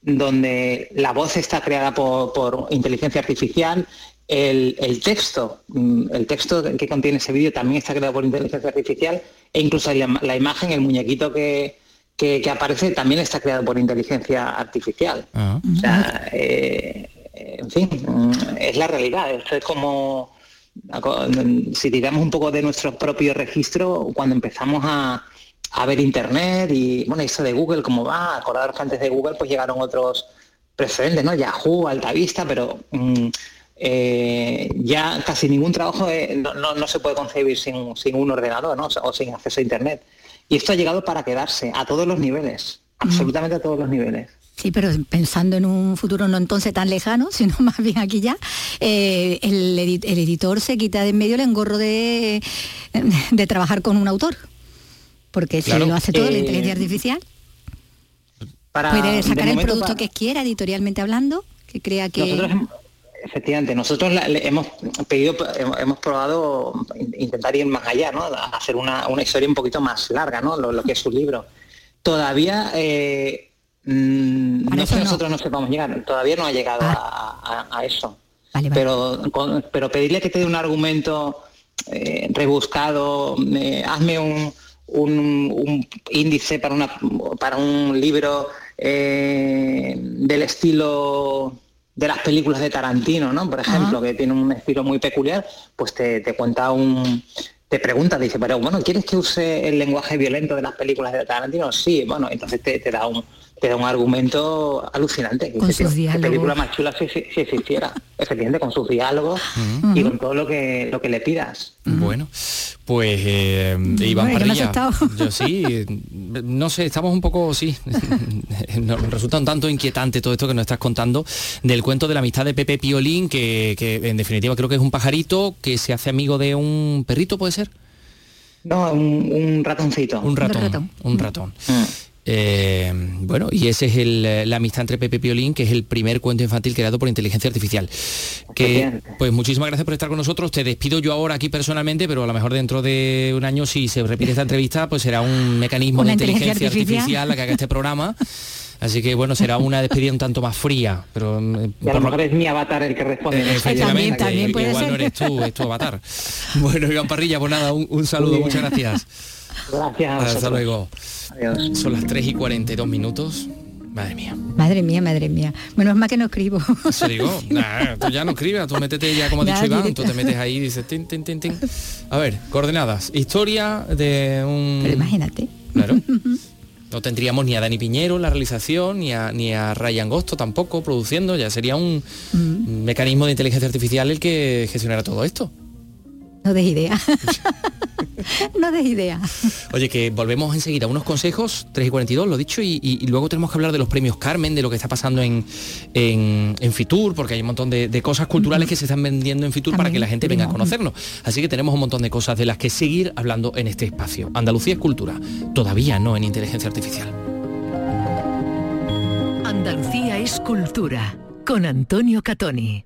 donde la voz está creada por, inteligencia artificial, el, texto, mm, el texto que contiene ese vídeo también está creado por inteligencia artificial e incluso la imagen, el muñequito que, que, aparece también está creado por inteligencia artificial. Ah. O sea, eh, en fin, es la realidad. es como si tiramos un poco de nuestro propio registro cuando empezamos a, ver internet y bueno, eso de Google, como va, acordaros que antes de Google pues llegaron otros precedentes, ¿no? Yahoo, Altavista, pero mm, eh, ya casi ningún trabajo eh, no, se puede concebir sin, sin un ordenador ¿no? o sin acceso a internet. Y esto ha llegado para quedarse a todos los niveles, absolutamente a todos los niveles. Sí, pero pensando en un futuro no entonces tan lejano, sino más bien aquí ya, eh, el, editor se quita de en medio el engorro de, de trabajar con un autor, porque si lo hace todo la inteligencia eh, artificial. puede sacar el producto que quiera, editorialmente hablando, que crea que... Efectivamente, nosotros hemos pedido, hemos probado intentar ir más allá, ¿no? Hacer una, historia un poquito más larga, ¿no? Lo, que es su libro. Todavía eh, mm, no sé nosotros no sepamos llegar, todavía no ha llegado ah. a, eso. Pero, pero pedirle que te dé un argumento eh, rebuscado, eh, hazme un, un, índice para una para un libro del estilo de las películas de Tarantino, ¿no? Por ejemplo, que tiene un estilo muy peculiar, pues te, cuenta un, te pregunta, dice, pero bueno, ¿quieres que use el lenguaje violento de las películas de Tarantino? Sí, bueno, entonces te, te da un te da un argumento alucinante. Con sus diálogos. película más chula si, si, si existiera, efectivamente, con sus diálogos y con todo lo que lo que le pidas. Bueno, pues eh, Iván Parrilla, yo sí, no sé, estamos un poco, sí, nos resulta un tanto inquietante todo esto que nos estás contando del cuento de la amistad de Pepe Piolín, que, en definitiva creo que es un pajarito que se hace amigo de un perrito, ¿puede ser? No, un, ratoncito. Un ratón. Un ratón. Mm. Eh, bueno, y ese es el, la amistad entre Pepe Piolín, que es el primer cuento infantil creado por inteligencia artificial. Que, pues muchísimas gracias por estar con nosotros. Te despido yo ahora aquí personalmente, pero a lo mejor dentro de un año, si se repite esta entrevista, pues será un mecanismo de inteligencia, artificial. la que haga este programa. Así que bueno, será una despedida un tanto más fría, pero mm, a lo mejor es mi avatar el que responde. Eh, efectivamente, también, puede igual no eres tú, es tu avatar. bueno, Iván Parrilla, pues nada, un, saludo, muchas gracias. Gracias. Hasta luego. Son las 3 y 42 minutos. Madre mía. Madre mía, madre mía. Bueno, es más que no escribo. Eso digo, tú ya no escribes, tú métete ya, como ha dicho Iván, tú te metes ahí y dices, tin, tin, tin, tin. A ver, coordenadas. Historia de un... Pero imagínate. Claro. No tendríamos ni a Dani Piñero en la realización, ni a, ni a Ryan Gosto tampoco produciendo, ya sería un mm. mecanismo de inteligencia artificial el que gestionara todo esto. No des idea. no des idea. Oye, que volvemos enseguida. Unos consejos, 3 y 42, lo dicho, y, luego tenemos que hablar de los premios Carmen, de lo que está pasando en, en, Fitur, porque hay un montón de, cosas culturales que se están vendiendo en Fitur para que la gente venga a conocernos. Así que tenemos un montón de cosas de las que seguir hablando en este espacio. Andalucía es cultura, todavía no en inteligencia artificial. Andalucía es cultura, con Antonio Catoni.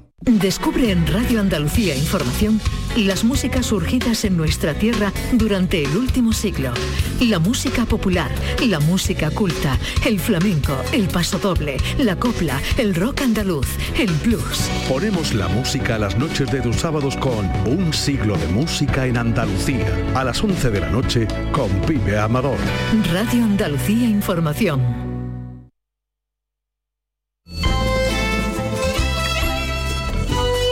Descubre en Radio Andalucía Información las músicas surgidas en nuestra tierra durante el último siglo. La música popular, la música culta, el flamenco, el pasodoble, la copla, el rock andaluz, el blues. Ponemos la música a las noches de tus sábados con Un siglo de música en Andalucía. A las 11 de la noche con Pibe Amador. Radio Andalucía Información.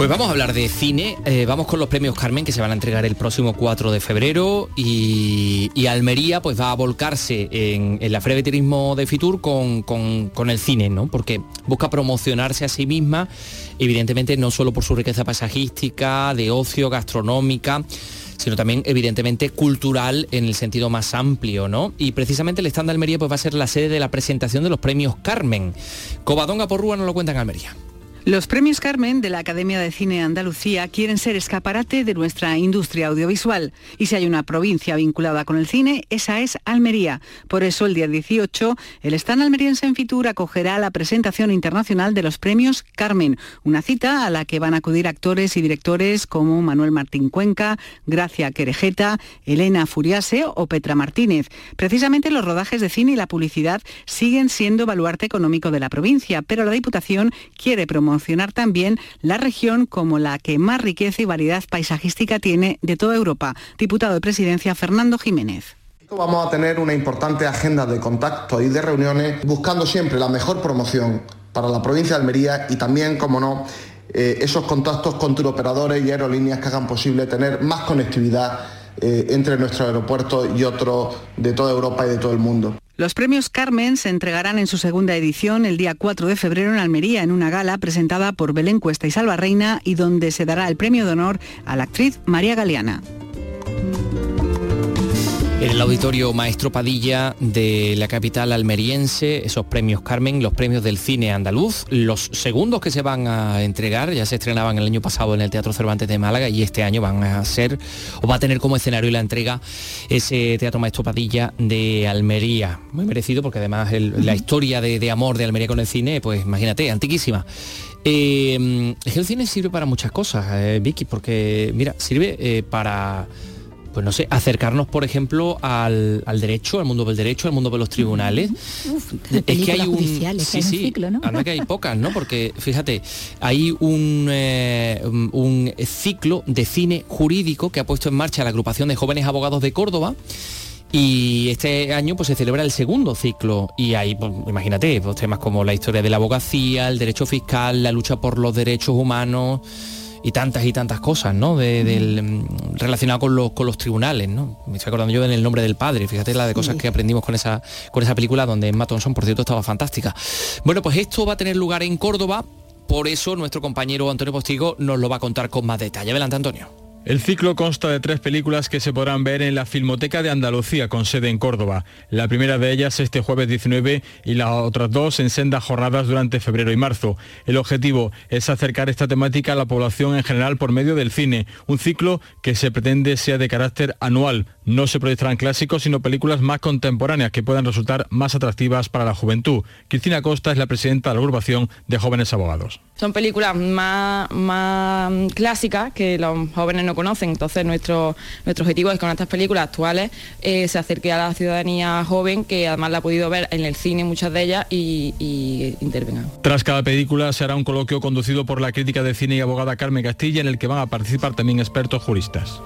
Pues vamos a hablar de cine, eh, vamos con los premios Carmen que se van a entregar el próximo 4 de febrero y, Almería pues va a volcarse en, la Feria de Turismo de Fitur con, con, el cine, ¿no? Porque busca promocionarse a sí misma, evidentemente no solo por su riqueza paisajística, de ocio, gastronómica, sino también evidentemente cultural en el sentido más amplio, ¿no? Y precisamente el stand de Almería pues va a ser la sede de la presentación de los premios Carmen. Covadonga por Rúa no lo cuenta en Almería. Los premios Carmen de la Academia de Cine Andalucía quieren ser escaparate de nuestra industria audiovisual. Y si hay una provincia vinculada con el cine, esa es Almería. Por eso, el día 18, el stand almeriense en Fitur acogerá la presentación internacional de los premios Carmen, una cita a la que van a acudir actores y directores como Manuel Martín Cuenca, Gracia Querejeta, Elena Furiase o Petra Martínez. Precisamente los rodajes de cine y la publicidad siguen siendo baluarte económico de la provincia, pero la Diputación quiere promover promocionar también la región como la que más riqueza y variedad paisajística tiene de toda Europa. Diputado de Presidencia Fernando Jiménez. Vamos a tener una importante agenda de contactos y de reuniones buscando siempre la mejor promoción para la provincia de Almería y también, como no, eh, esos contactos con turoperadores y aerolíneas que hagan posible tener más conectividad eh, entre nuestros aeropuertos y otros de toda Europa y de todo el mundo. Los premios Carmen se entregarán en su segunda edición el día 4 de febrero en Almería, en una gala presentada por Belén Cuesta y Salva Reina y donde se dará el premio de honor a la actriz María Galeana. En el auditorio Maestro Padilla de la capital almeriense, esos premios Carmen, los premios del cine andaluz, los segundos que se van a entregar, ya se estrenaban el año pasado en el Teatro Cervantes de Málaga y este año van a ser, o va a tener como escenario la entrega ese Teatro Maestro Padilla de Almería. Muy merecido porque además la historia de, amor de Almería con el cine, pues imagínate, antiquísima. Eh, el cine sirve para muchas cosas, eh, Vicky, porque mira, sirve eh, para pues no sé, acercarnos, por ejemplo, al, derecho, al mundo del derecho, al mundo de los tribunales. es que hay un, sí, sí, ciclo, ¿no? que hay pocas, ¿no? Porque fíjate, hay un, eh, un ciclo de cine jurídico que ha puesto en marcha la agrupación de jóvenes abogados de Córdoba. Y este año pues se celebra el segundo ciclo y hay, pues, imagínate, pues, temas como la historia de la abogacía, el derecho fiscal, la lucha por los derechos humanos, y tantas y tantas cosas, ¿no? De, del, mm, relacionado con los, con los tribunales, ¿no? Me estoy acordando yo en el nombre del padre, fíjate la de cosas que aprendimos con esa, con esa película donde Emma Thompson, por cierto, estaba fantástica. Bueno, pues esto va a tener lugar en Córdoba, por eso nuestro compañero Antonio Postigo nos lo va a contar con más detalle. Adelante, Antonio. El ciclo consta de tres películas que se podrán ver en la Filmoteca de Andalucía con sede en Córdoba. La primera de ellas este jueves 19 y las otras dos en sendas jornadas durante febrero y marzo. El objetivo es acercar esta temática a la población en general por medio del cine, un ciclo que se pretende sea de carácter anual. No se proyectarán clásicos, sino películas más contemporáneas que puedan resultar más atractivas para la juventud. Cristina Costa es la presidenta de la agrupación de jóvenes abogados. Son películas más, más clásicas que los jóvenes no conocen, entonces nuestro, nuestro objetivo es que con estas películas actuales eh, se acerque a la ciudadanía joven que además la ha podido ver en el cine muchas de ellas y, y. Tras cada película se hará un coloquio conducido por la crítica de cine y abogada Carmen Castilla en el que van a participar también expertos juristas.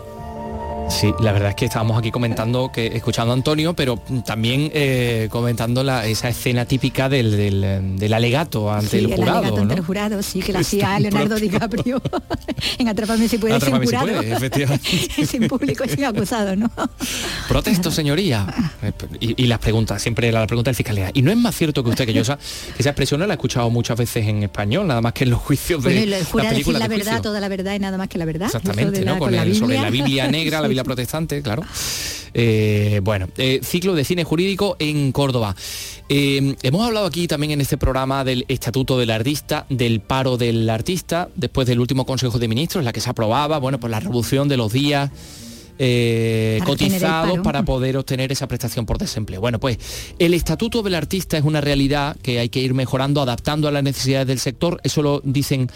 Sí, la verdad es que estábamos aquí comentando, que escuchando a Antonio, pero también eh, comentando la, esa escena típica del, del, alegato ante el jurado. El alegato ante el jurado, sí, que la hacía Leonardo DiCaprio en Atrápame si puede, sin jurado. sin público, sin acusado, ¿no? Protesto, señoría. Y, las preguntas, siempre la pregunta del fiscalía. Y no es más cierto que usted, que yo esa, esa expresión no la he escuchado muchas veces en español, nada más que en los juicios de bueno, el la decir la verdad, toda la verdad y nada más que la verdad. Exactamente, ¿no? Con, el, sobre la Biblia negra, la Biblia protestante, claro. Eh, bueno, eh, ciclo de cine jurídico en Córdoba. Eh, hemos hablado aquí también en este programa del Estatuto del Artista, del paro del artista, después del último Consejo de Ministros, la que se aprobaba, bueno, pues la revolución de los días cotizados para poder obtener esa prestación por desempleo. Bueno, pues el Estatuto del Artista es una realidad que hay que ir mejorando, adaptando a las necesidades del sector. Eso lo dicen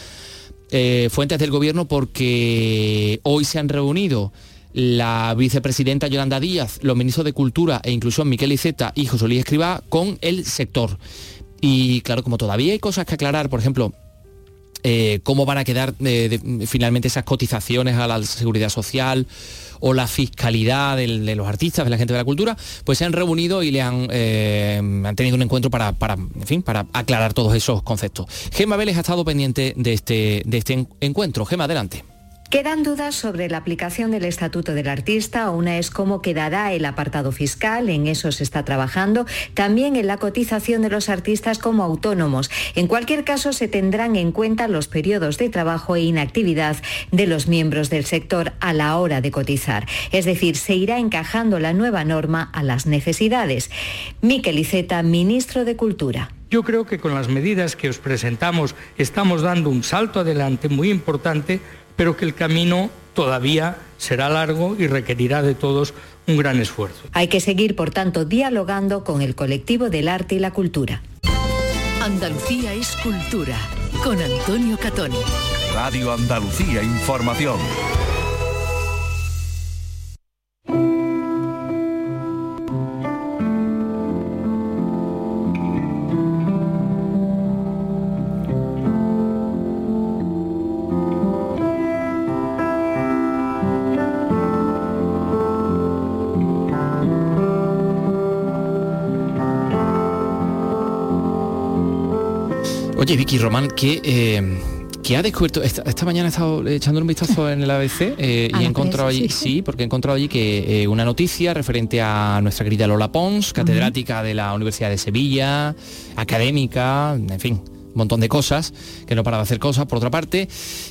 fuentes del gobierno porque hoy se han reunido la vicepresidenta Yolanda Díaz, los ministros de Cultura e Inclusión Miquel Iceta y José Luis Escribá con el sector. Y claro, como todavía hay cosas que aclarar, por ejemplo, eh, cómo van a quedar eh, finalmente esas cotizaciones a la seguridad social o la fiscalidad de los artistas, de la gente de la cultura, pues se han reunido y le han, eh, han tenido un encuentro para, para, en fin, para aclarar todos esos conceptos. Gema Vélez ha estado pendiente de este, de este en- encuentro. Gema, adelante. Quedan dudas sobre la aplicación del Estatuto del Artista. Una es cómo quedará el apartado fiscal, en eso se está trabajando. También en la cotización de los artistas como autónomos. En cualquier caso, se tendrán en cuenta los periodos de trabajo e inactividad de los miembros del sector a la hora de cotizar. Es decir, se irá encajando la nueva norma a las necesidades. Miquel Iceta, ministro de Cultura. Yo creo que con las medidas que os presentamos estamos dando un salto adelante muy importante, pero que el camino todavía será largo y requerirá de todos un gran esfuerzo. Hay que seguir, por tanto, dialogando con el colectivo del arte y la cultura. Andalucía es cultura. Con Antonio Catoni. Radio Andalucía Información. Oye, Vicky Román, ¿qué, eh, ha descubierto? Esta, esta mañana he estado echando un vistazo en el ABC eh, y he la encontrado allí, sí. sí, porque he encontrado allí que eh, una noticia referente a nuestra querida Lola Pons, catedrática de la Universidad de Sevilla, académica, en fin, un montón de cosas, que no para de hacer cosas, por otra parte,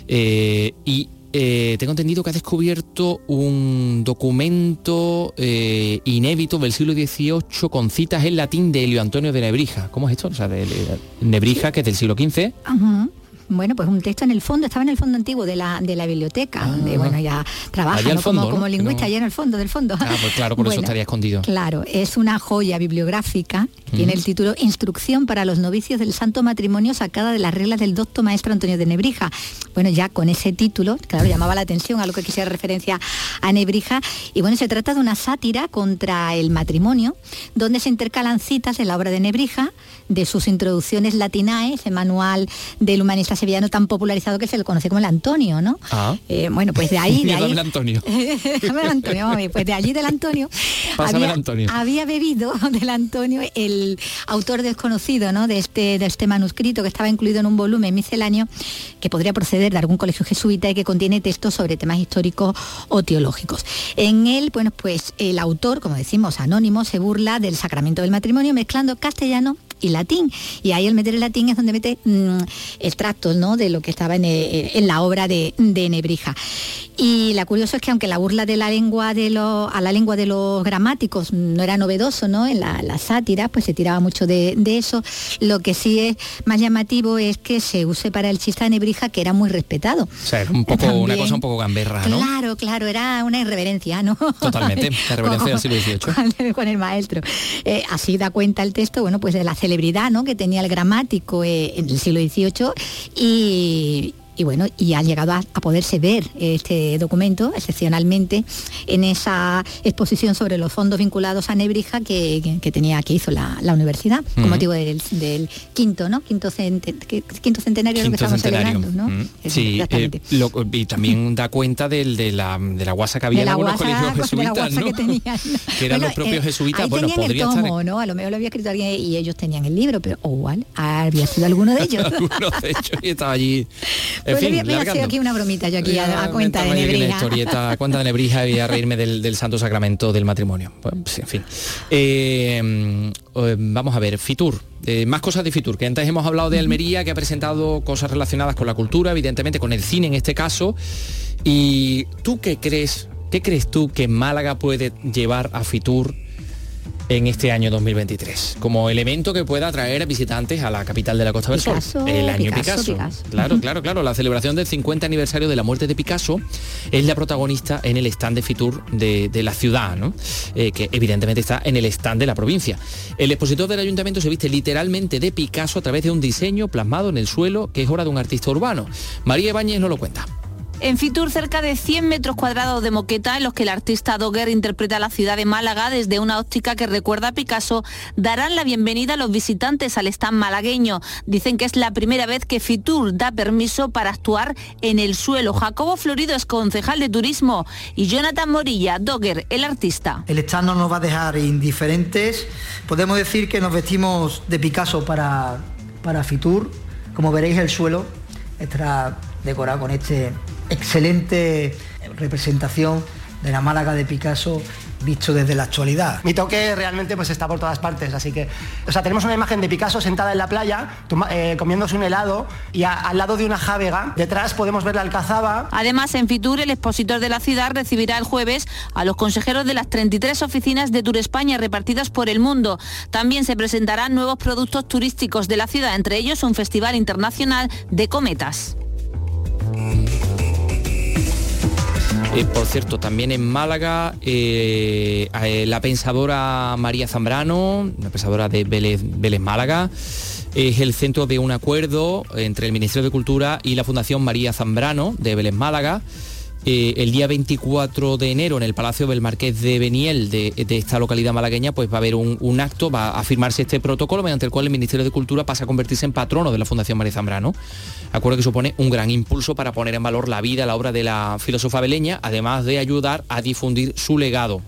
eh, y eh, tengo entendido que ha descubierto un documento eh, inédito del siglo XVIII con citas en latín de Helio Antonio de Nebrija. ¿Cómo es esto? O sea, de, de Nebrija, que es del siglo XV. Ajá. Bueno, pues un texto en el fondo, estaba en el fondo antiguo de la, de la biblioteca, donde bueno, ya trabaja como, ¿no? como Que lingüista, no- allá en el fondo del fondo. Ah, pues claro, por eso estaría escondido. Claro, es una joya bibliográfica, tiene Mm. el título Instrucción para los novicios del Santo Matrimonio sacada de las reglas del docto maestro Antonio de Nebrija. Bueno, ya con ese título, claro, llamaba la atención a lo que quisiera referencia a Nebrija. Y bueno, se trata de una sátira contra el matrimonio, donde se intercalan citas de la obra de Nebrija, de sus introducciones latinae, ese manual del humanista sevillano tan popularizado que se le conoce como el Antonio, ¿no? Ah. Eh, bueno, pues de ahí, de ahí. el Antonio. El ver, pues de allí del Antonio. Había, el Antonio. había bebido del Antonio el autor desconocido ¿no? de, este, de este manuscrito que estaba incluido en un volumen misceláneo que podría proceder de algún colegio jesuita y que contiene textos sobre temas históricos o teológicos. En él, bueno, pues el autor, como decimos, anónimo, se burla del sacramento del matrimonio mezclando castellano y latín. Y ahí el meter el latín es donde mete mm, extractos ¿no? de lo que estaba en, eh, en la obra de, de Nebrija. Y la curioso es que aunque la burla de la lengua de los, a la lengua de los gramáticos no era novedoso, ¿no? En la, la sátira, pues se tiraba mucho de, de eso. Lo que sí es más llamativo es que se use para el chiste de Nebrija, que era muy respetado. O sea, era un poco, una cosa un poco gamberra, ¿no? Claro, claro, era una irreverencia, ¿no? Totalmente, la reverencia del siglo XVIII. con, con el maestro. Eh, así da cuenta el texto, bueno, pues de la celebridad ¿no? que tenía el gramático eh, en el siglo XVIII y, y bueno, y ha llegado a, a poderse ver este documento excepcionalmente en esa exposición sobre los fondos vinculados a Nebrija que, que- que tenía, que hizo la, la universidad, con Ujú. motivo del, del quinto, ¿no? Quinto, cente- que- quinto centenario lo que Quinto estamos centenario. celebrando, ¿no? Mm, Eso, Sí, exactamente. eh, lo- y también da cuenta del- de, la, de la guasa que había en algunos colegios jesuitas, ¿no? que tenían. Que eran los Bueno, propios eh, jesuitas, bueno, podría el estar tomo, ¿no? A lo mejor lo había escrito alguien y ellos tenían el libro, pero igual había sido alguno de ellos. Algunos de ellos y estaba allí. En Pues fin, aquí una bromita yo aquí a, a cuenta de Nebrija. historieta, a cuenta de Nebrija y a reírme del, del santo sacramento del matrimonio. Pues, sí, en fin. Eh, mm, eh, vamos a ver, Fitur. eh, más cosas de Fitur, que antes hemos hablado de Almería, que ha presentado cosas relacionadas con la cultura, evidentemente con el cine en este caso. ¿Y tú qué crees? ¿Qué crees tú que Málaga puede llevar a Fitur en este año 2023 como elemento que pueda atraer visitantes a la capital de la Costa del Sol el año Picasso, Picasso, Picasso. claro claro claro la celebración del 50 aniversario de la muerte de Picasso es la protagonista en el stand de Fitur de, de la ciudad ¿no? Eh, que evidentemente está en el stand de la provincia el expositor del ayuntamiento se viste literalmente de Picasso a través de un diseño plasmado en el suelo que es obra de un artista urbano María Ibáñez nos lo cuenta En Fitur, cerca de 100 metros cuadrados de moqueta en los que el artista Dogger interpreta la ciudad de Málaga desde una óptica que recuerda a Picasso, darán la bienvenida a los visitantes al stand malagueño. Dicen que es la primera vez que Fitur da permiso para actuar en el suelo. Jacobo Florido es concejal de turismo y Jonathan Morilla, Dogger, el artista. El stand no nos va a dejar indiferentes. Podemos decir que nos vestimos de Picasso para, para Fitur. Como veréis, el suelo estará decorado con este excelente representación de la Málaga de Picasso visto desde la actualidad. Mi toque realmente pues está por todas partes, así que, o sea, tenemos una imagen de Picasso sentada en la playa, eh, comiéndose un helado y al lado de una jávega, detrás podemos ver la alcazaba. Además, en Fitur, el expositor de la ciudad recibirá el jueves a los consejeros de las 33 oficinas de Tour España repartidas por el mundo. También se presentarán nuevos productos turísticos de la ciudad, entre ellos un festival internacional de cometas. Eh, por cierto, también en Málaga, eh, eh, la pensadora María Zambrano, la pensadora de Vélez, Málaga, es el centro de un acuerdo entre el Ministerio de Cultura y la Fundación María Zambrano de Vélez Málaga el día 24 de enero en el Palacio del Marqués de Beniel de, esta localidad malagueña, pues va a haber un, acto, va a firmarse este protocolo mediante el cual el Ministerio de Cultura pasa a convertirse en patrono de la Fundación María Zambrano. Acuerdo que supone un gran impulso para poner en valor la vida, la obra de la filósofa beleña, además de ayudar a difundir su legado.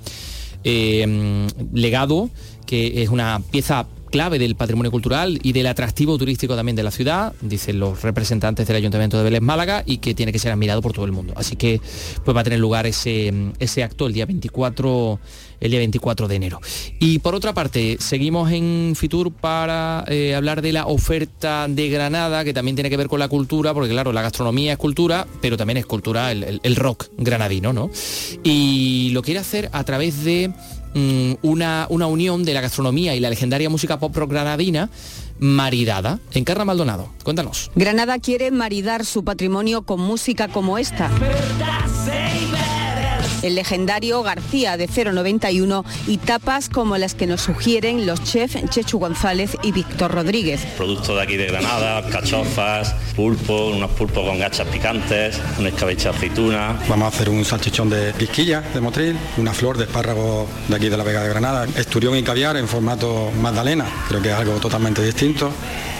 Eh, legado que es una pieza clave del patrimonio cultural y del atractivo turístico también de la ciudad, dicen los representantes del Ayuntamiento de Vélez Málaga, y que tiene que ser admirado por todo el mundo. Así que pues va a tener lugar ese, ese acto el día 24 el día 24 de enero. Y por otra parte, seguimos en Fitur para eh, hablar de la oferta de Granada, que también tiene que ver con la cultura, porque claro, la gastronomía es cultura, pero también es cultura el, el rock granadino, ¿no? Y lo quiere hacer a través de Mm, una, una unión de la gastronomía y la legendaria música pop rock granadina maridada. Encarna Maldonado, cuéntanos. Granada quiere maridar su patrimonio con música como esta el legendario García de 091 y tapas como las que nos sugieren los chefs Chechu González y Víctor Rodríguez. Producto de aquí de Granada, cachofas, pulpo, unos pulpos con gachas picantes, un escabeche aceituna. Vamos a hacer un salchichón de pisquilla de motril, una flor de espárrago de aquí de la Vega de Granada, esturión y caviar en formato magdalena, creo que es algo totalmente distinto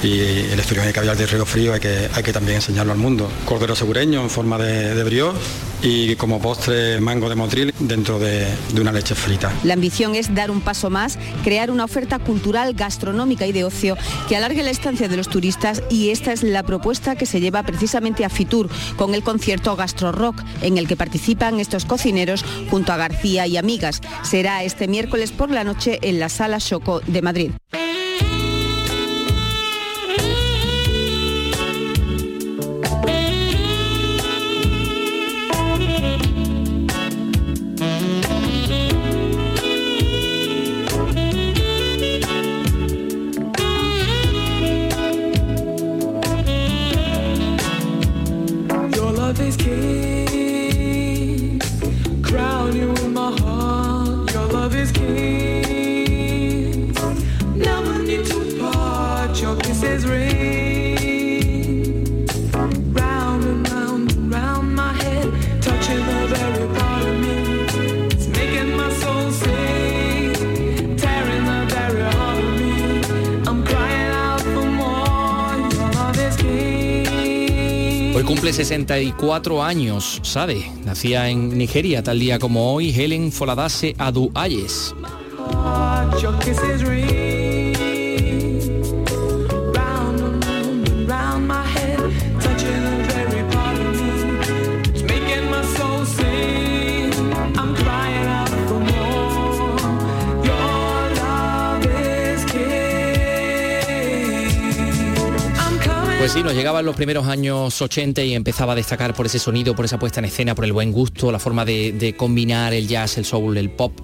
y el esturión y caviar de río frío hay que, hay que también enseñarlo al mundo. Cordero segureño en forma de, de brioche y como postre mango de motril dentro de, una leche frita. La ambición es dar un paso más, crear una oferta cultural, gastronómica y de ocio que alargue la estancia de los turistas y esta es la propuesta que se lleva precisamente a Fitur con el concierto Gastro Rock en el que participan estos cocineros junto a García y amigas. Será este miércoles por la noche en la Sala Choco de Madrid. Cumple 64 años, ¿sabe? Nacía en Nigeria tal día como hoy Helen Foladase Adu Ayes. Pues sí, nos llegaban los primeros años 80 y empezaba a destacar por ese sonido, por esa puesta en escena, por el buen gusto, la forma de, combinar el jazz, el soul, el pop.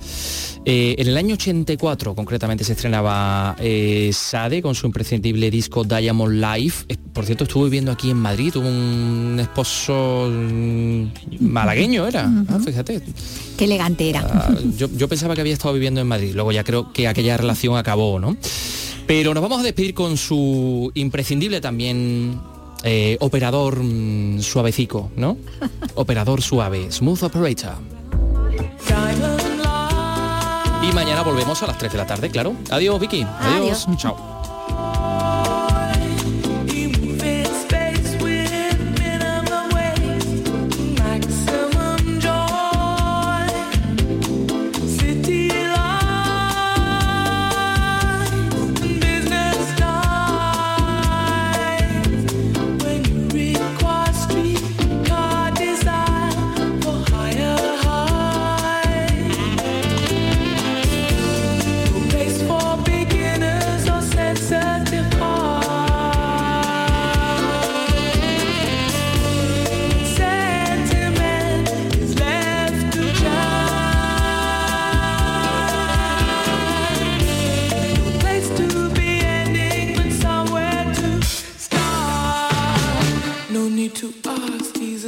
Eh, en el año 84 concretamente se estrenaba eh, Sade con su imprescindible disco Diamond Life. Eh, por cierto, estuve viviendo aquí en Madrid, tuvo un esposo mm, malagueño, era, ah, fíjate. Qué elegante era. Ah, yo, yo pensaba que había estado viviendo en Madrid, luego ya creo que aquella relación acabó, ¿no? Pero nos vamos a despedir con su imprescindible también Eh, operador mm, suavecico, ¿no? operador suave, smooth operator. Y mañana volvemos a las 3 de la tarde, claro. Adiós, Vicky. Adiós. Adiós. Chao.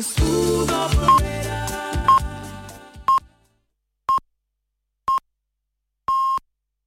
smooth.